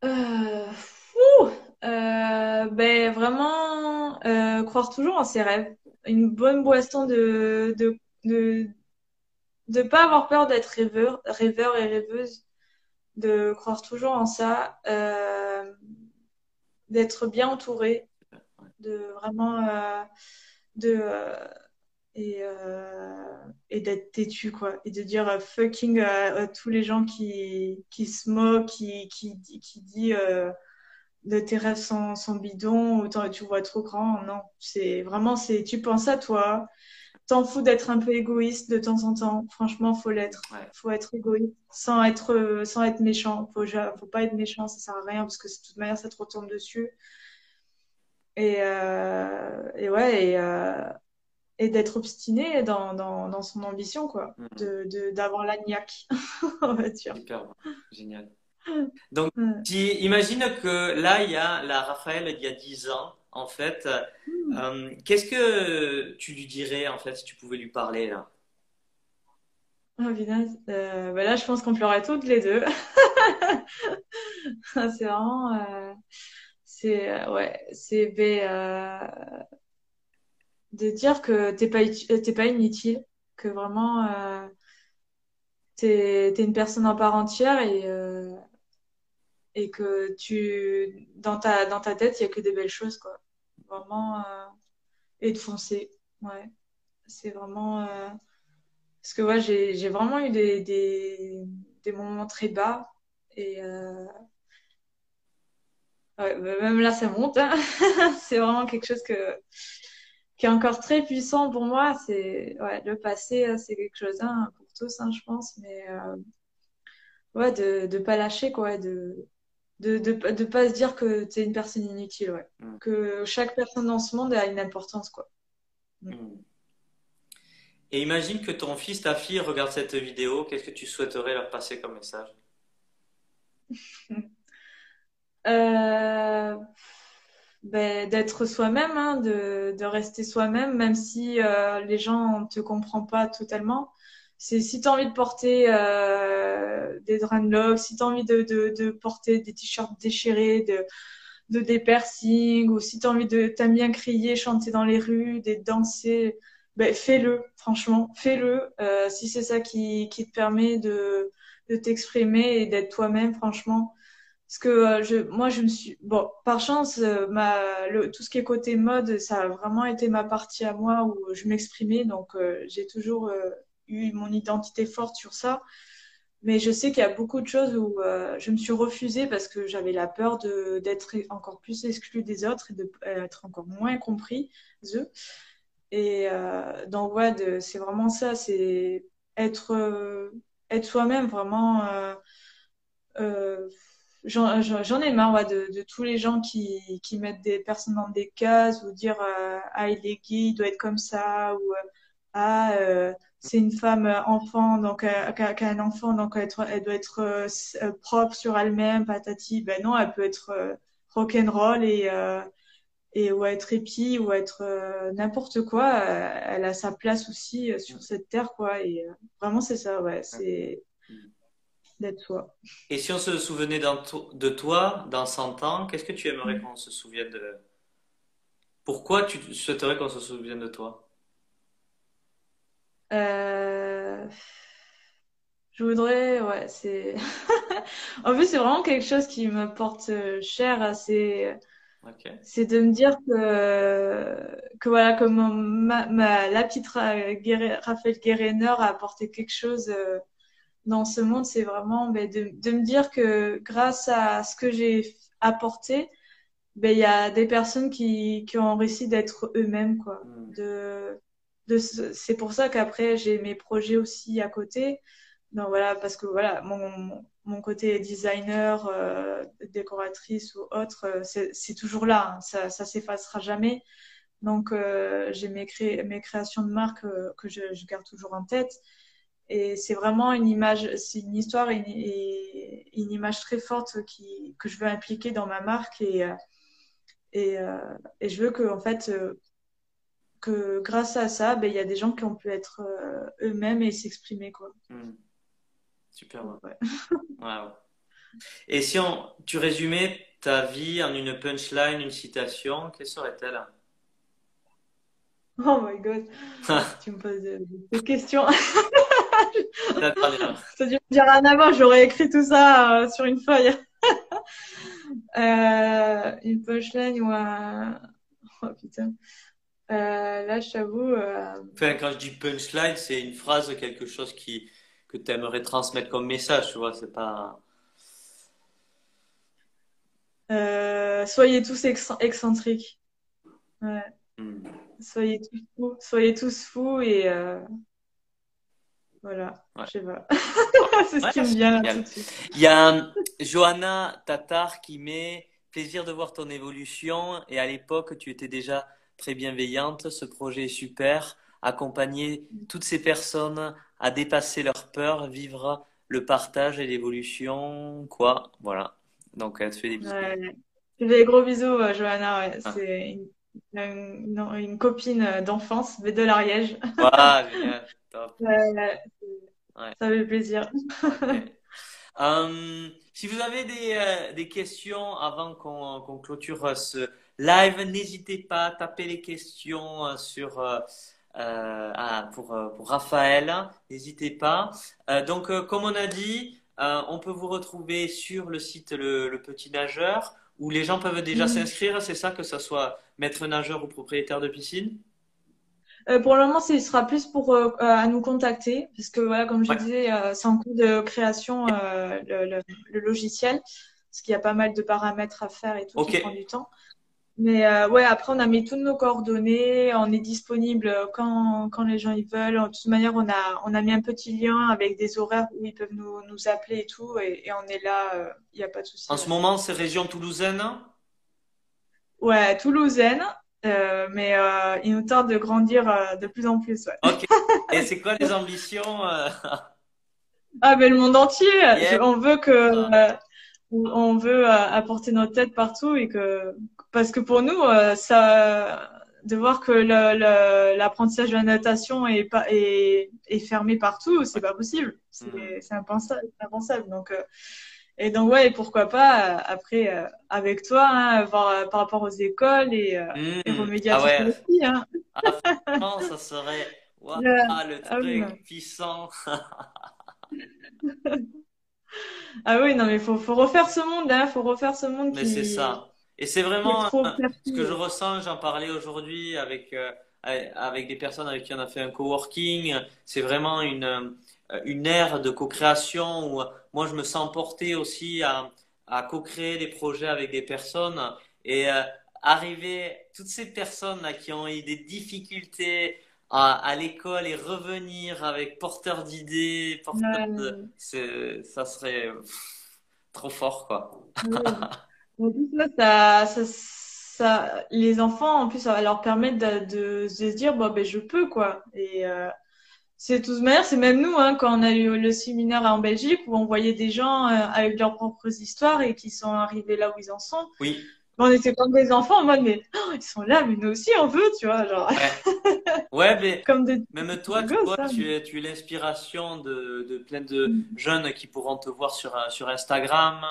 Fou, ben vraiment croire toujours en ses rêves. Une bonne boisson de de de, de pas avoir peur d'être rêveur, rêveur et rêveuse de croire toujours en ça, euh, d'être bien entouré, de vraiment euh, de euh, et, d'être têtu, quoi. Et de dire fucking à, tous les gens qui, qui se moquent, qui, qui, dit de tes rêves sans, sans bidon ou tu vois trop grand. Non, c'est vraiment, c'est tu penses à toi. T'en fous d'être un peu égoïste de temps en temps. Franchement, faut l'être. Faut être égoïste sans être, sans être méchant. Faut, faut pas être méchant, ça sert à rien parce que de toute manière, ça te retombe dessus. Et, euh, et ouais, et, euh, et d'être obstiné dans, dans, dans, son ambition, quoi. Mm. De, d'avoir la niaque, [LAUGHS] on va dire. Super, génial. [LAUGHS] Donc, imagine que là, il y a la Raphaël il y a 10 ans, en fait. Mm. Euh, qu'est-ce que tu lui dirais, en fait, si tu pouvais lui parler, là? Oh, euh, bah là, je pense qu'on pleurait toutes les deux. [LAUGHS] c'est vraiment. Euh, c'est. Euh, ouais. C'est. Euh, de dire que t'es pas, pas inutile, que vraiment euh, t'es es une personne en part entière et, euh, et que tu dans ta, dans ta tête, il n'y a que des belles choses, quoi. Vraiment, euh, et de foncer. Ouais. C'est vraiment. Euh, parce que ouais, j'ai vraiment eu des, des, moments très bas et. Ouais, même là, ça monte. Hein. [LAUGHS] c'est vraiment quelque chose que qui est encore très puissant pour moi. C'est ouais, le passé, euh, c'est quelque chose hein, pour tous, hein, je pense, mais euh, ouais, de ne pas lâcher, quoi, de de, de, de pas se dire que tu es une personne inutile, ouais. Mm. Que chaque personne dans ce monde a une importance, quoi. Mm. Mm. Et imagine que ton fils, ta fille regarde cette vidéo, qu'est-ce que tu souhaiterais leur passer comme message? [LAUGHS] Euh ben, d'être soi-même, hein, de, de, rester soi-même, même si euh, les gens ne te comprennent pas totalement. C'est si tu as envie de porter euh, des dreadlocks, si tu as envie de, de, porter des t-shirts déchirés, de, de des piercings, ou si tu envie de t'aimes bien crier, chanter dans les rues, de danser, ben, fais-le, franchement, fais-le. Euh, si c'est ça qui, qui te permet de, de t'exprimer et d'être toi-même, franchement, parce que euh, je, moi, je me suis. Bon, par chance, euh, tout ce qui est côté mode, ça a vraiment été ma partie à moi où je m'exprimais. Donc, j'ai toujours eu mon identité forte sur ça. Mais je sais qu'il y a beaucoup de choses où je me suis refusée parce que j'avais la peur d'être encore plus exclue des autres et d'être encore moins compris, eux. Et donc, ouais, c'est vraiment ça. C'est être, être soi-même, vraiment. Euh, j'en ai marre de, tous les gens qui, qui mettent des personnes dans des cases ou dire euh, ah il est gay, il doit être comme ça euh, ah euh, c'est une femme enfant donc euh, qui a, un enfant donc elle, elle doit être euh, propre sur elle-même patati. Ben non elle peut être rock'n'roll et et ou être hippie ou être n'importe quoi. Elle a sa place aussi sur cette terre quoi. Et vraiment c'est ça ouais c'est d'être soi. Et si on se souvenait de toi dans 100 ans, qu'est-ce que tu aimerais mm. qu'on se souvienne de... Pourquoi tu souhaiterais qu'on se souvienne de toi? Euh... Je voudrais, ouais, c'est. [LAUGHS] en plus, c'est vraiment quelque chose qui me porte cher. C'est, c'est de me dire que, que voilà, comme ma, ma la petite Raphaël Guéréner a apporté quelque chose euh, dans ce monde, c'est vraiment ben, de, de, me dire que grâce à ce que j'ai apporté, ben, il y a des personnes qui, qui ont réussi d'être eux-mêmes. quoi. Mm. De, c'est pour ça qu'après, j'ai mes projets aussi à côté. Donc voilà, parce que voilà, mon, mon côté designer, euh, décoratrice ou autre, euh, c'est toujours là. Hein. Ça, ça s'effacera jamais. Donc euh, j'ai mes, cré mes créations de marque que je, garde toujours en tête. Et c'est vraiment une image, c'est une histoire et une, image très forte qui, que je veux impliquer dans ma marque et, et, et je veux que, en fait, que grâce à ça, ben, il y a des gens qui ont pu être eux-mêmes et s'exprimer. quoi. Hmm. Super. Ouais. [LAUGHS] Et si on, tu résumais ta vie en une punchline, une citation, quelle serait-elle? Oh my god, [LAUGHS] tu me poses des questions. [LAUGHS] ça dû dire un avant, j'aurais écrit tout ça euh, sur une feuille. euh, une punchline ou un. Oh putain. Là, je t'avoue. Enfin, quand je dis punchline, c'est une phrase, quelque chose qui, que tu aimerais transmettre comme message, tu vois, c'est pas. soyez tous excentriques. Ouais. Hmm. Soyez tous fous, soyez tous fous et voilà, je sais pas. [LAUGHS] c'est ce qui me vient tout de suite. Il y a Johanna Tatar qui met plaisir de voir ton évolution et à l'époque tu étais déjà très bienveillante. Ce projet est super. Accompagner toutes ces personnes à dépasser leurs peurs, vivre le partage et l'évolution, quoi. Voilà. Donc elle te fait des bisous. des gros bisous, euh, Johanna. Ah. C'est une, copine d'enfance, de l'Ariège. [LAUGHS] Voilà, génial. Top. Ça fait plaisir. Euh, [LAUGHS] si vous avez des, euh, des questions avant qu'on clôture ce live, n'hésitez pas à taper les questions euh, sur, pour, pour Raphaël. N'hésitez pas. donc, comme on a dit, on peut vous retrouver sur le site Le, Petit Nageur où les gens peuvent déjà s'inscrire. C'est ça, que ce soit maître nageur ou propriétaire de piscine? Euh, pour le moment, ce sera plus pour euh, euh, à nous contacter, parce que voilà, comme je disais, c'est en cours de création le, le, logiciel, parce qu'il y a pas mal de paramètres à faire et tout qui prend du temps. Mais ouais, après, on a mis toutes nos coordonnées, on est disponible quand, quand les gens ils veulent. De toute manière, on a, on a mis un petit lien avec des horaires où ils peuvent nous, nous appeler et tout, et, et on est là, il n'y a pas de souci. En ce moment, c'est région toulousaine? Ouais, toulousaine. Euh, mais euh, il nous tente de grandir euh, de plus en plus. Ouais. Ok. Et c'est quoi les ambitions Ah, mais le monde entier. On veut que, ah. On veut apporter notre tête partout et que, parce que pour nous, ça, de voir que l'apprentissage de la natation est pas est, est fermé partout, c'est pas possible. C'est mm. impensable, impensable. Donc et donc, ouais, pourquoi pas, euh, après, euh, avec toi, hein, voir euh, par rapport aux écoles et, mmh. remédier à ah aussi. Hein. Ah, ça serait [LAUGHS] le ah truc puissant. [LAUGHS] ah oui, non, mais il faut, faut refaire ce monde, hein, faut refaire ce monde Mais c'est ça. Et c'est vraiment ce que je ressens, j'en parlais aujourd'hui avec, avec des personnes avec qui on a fait un coworking. C'est vraiment une, une ère de co-création où moi, je me sens porté aussi à, à co-créer des projets avec des personnes et euh, arriver, toutes ces personnes là, qui ont eu des difficultés à, à l'école et revenir avec porteur d'idées, porteur de, ça serait trop fort, quoi. ça, ça, ça, les enfants, en plus, ça va leur permettre de, de, se dire, bon, ben, je peux, quoi. Et, euh, c'est tout manière, c'est même nous, hein, quand on a eu le séminaire en Belgique, où on voyait des gens euh, avec leurs propres histoires et qui sont arrivés là où ils en sont. Oui. On était comme des enfants en mode, mais oh, ils sont là, mais nous aussi on veut, tu vois. Genre. Ouais, mais [LAUGHS] comme même toi, tu, vois, tu es, tu es l'inspiration de, de plein de mm. jeunes qui pourront te voir sur, sur Instagram.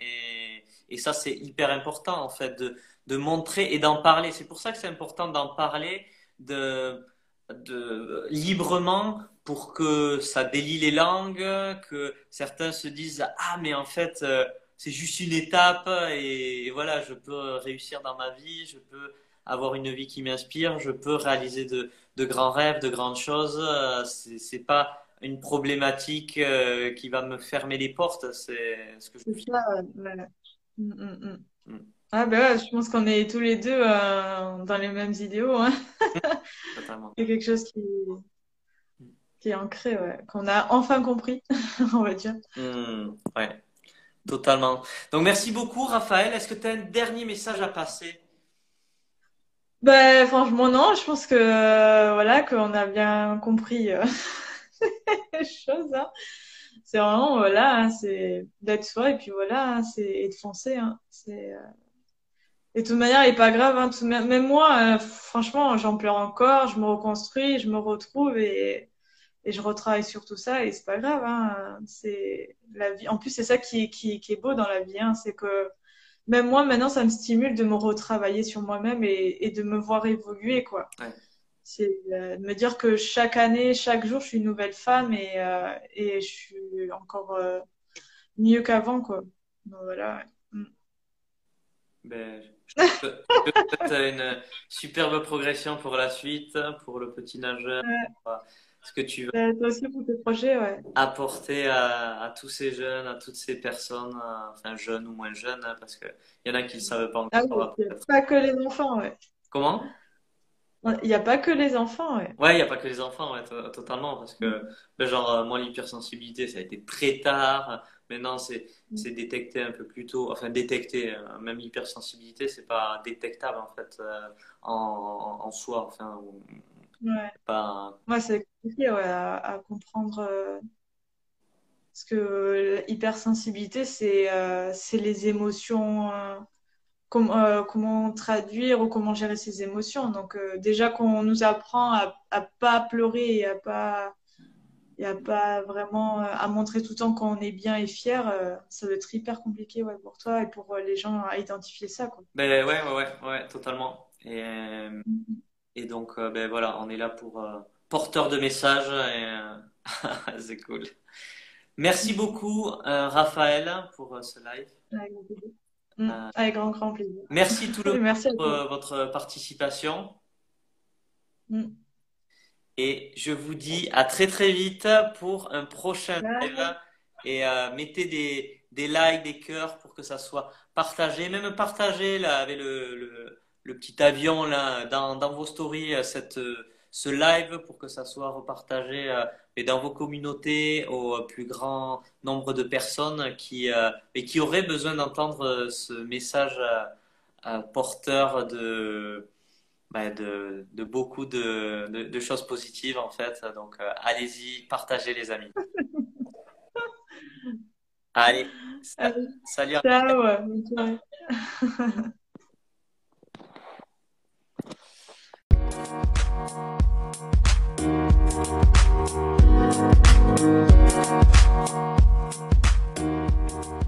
Et, et ça, c'est hyper important, en fait, de, de montrer et d'en parler. C'est pour ça que c'est important d'en parler, de de, librement pour que ça délie les langues, que certains se disent ah mais en fait euh, c'est juste une étape et, voilà je peux réussir dans ma vie, je peux avoir une vie qui m'inspire, je peux réaliser de, de, grands rêves, de grandes choses. C'est pas une problématique euh, qui va me fermer les portes, c'est ce que je. Ça. Ouais. Mm, mm, mm. Ah ben ouais, je pense qu'on est tous les deux euh, dans les mêmes idéaux. Hein. [LAUGHS] C'est quelque chose qui, qui est ancré, ouais, qu'on a enfin compris, [LAUGHS] on va dire. Ouais, totalement. Donc merci beaucoup Raphaël. Est-ce que tu as un dernier message à passer? Ben franchement non, je pense que euh, voilà qu'on a bien compris euh, [LAUGHS] les choses. Hein. C'est vraiment voilà, hein, c'est d'être soi et puis voilà, hein, c'est et de foncer. Hein. C'est et de toute manière, il n'est pas grave. Hein. Même moi, euh, franchement, j'en pleure encore. Je me reconstruis, je me retrouve et, et je retravaille sur tout ça. Et c'est pas grave. Hein. C'est la vie. En plus, c'est ça qui, qui, qui, est beau dans la vie. Hein. C'est que même moi, maintenant, ça me stimule de me retravailler sur moi-même et, et, de me voir évoluer, quoi. C'est euh, de me dire que chaque année, chaque jour, je suis une nouvelle femme et, euh, et je suis encore mieux qu'avant, quoi. Donc, voilà. Ben, je te souhaite une superbe progression pour la suite, pour le petit nageur, ce que tu veux euh, toi aussi pour tes projets, ouais. apporter à, à, tous ces jeunes, à toutes ces personnes, enfin jeunes ou moins jeunes, hein, parce qu'il y en a qui ne savent pas encore. Ah, pas que les enfants, ouais. Comment? Il n'y a pas que les enfants, ouais. Ouais, il n'y a pas que les enfants, ouais, totalement. Parce que, genre, euh, moi, l'hypersensibilité, ça a été très tard. Maintenant, c'est mm. détecté un peu plus tôt. Enfin, détecté. Euh, même l'hypersensibilité, c'est pas détectable, en fait, euh, en, en, soi. Enfin, ouais. Pas... Ouais, c'est compliqué ouais, à, à, comprendre. parce que l'hypersensibilité, c'est c'est les émotions euh, comment traduire ou comment gérer ses émotions. Donc euh, déjà qu'on nous apprend à, à pas pleurer et à pas à pas vraiment euh, à montrer tout le temps qu'on est bien et fier, ça doit être hyper compliqué ouais, pour toi et pour les gens à identifier ça. Quoi. Ben ouais, ouais, ouais, ouais totalement. Et, mm-hmm. Et donc ben voilà, on est là pour porteur de messages et [LAUGHS] c'est cool. Merci beaucoup Raphaël pour ce live. Mm. Euh, avec grand, grand plaisir. Merci tout le monde pour euh, votre participation. Mm. Et je vous dis à très très vite pour un prochain live. Et euh, mettez des, des likes, des cœurs pour que ça soit partagé. Même partagé là, avec le, le, le petit avion là, dans, dans vos stories cette, ce live pour que ça soit repartagé et dans vos communautés au plus grand nombre de personnes qui, euh, et qui auraient besoin d'entendre euh, ce message euh, porteur de, bah, de, de, beaucoup de, de, choses positives en fait. Donc allez-y, partagez les amis. [LAUGHS] Allez, salut. [LAUGHS] Thank you.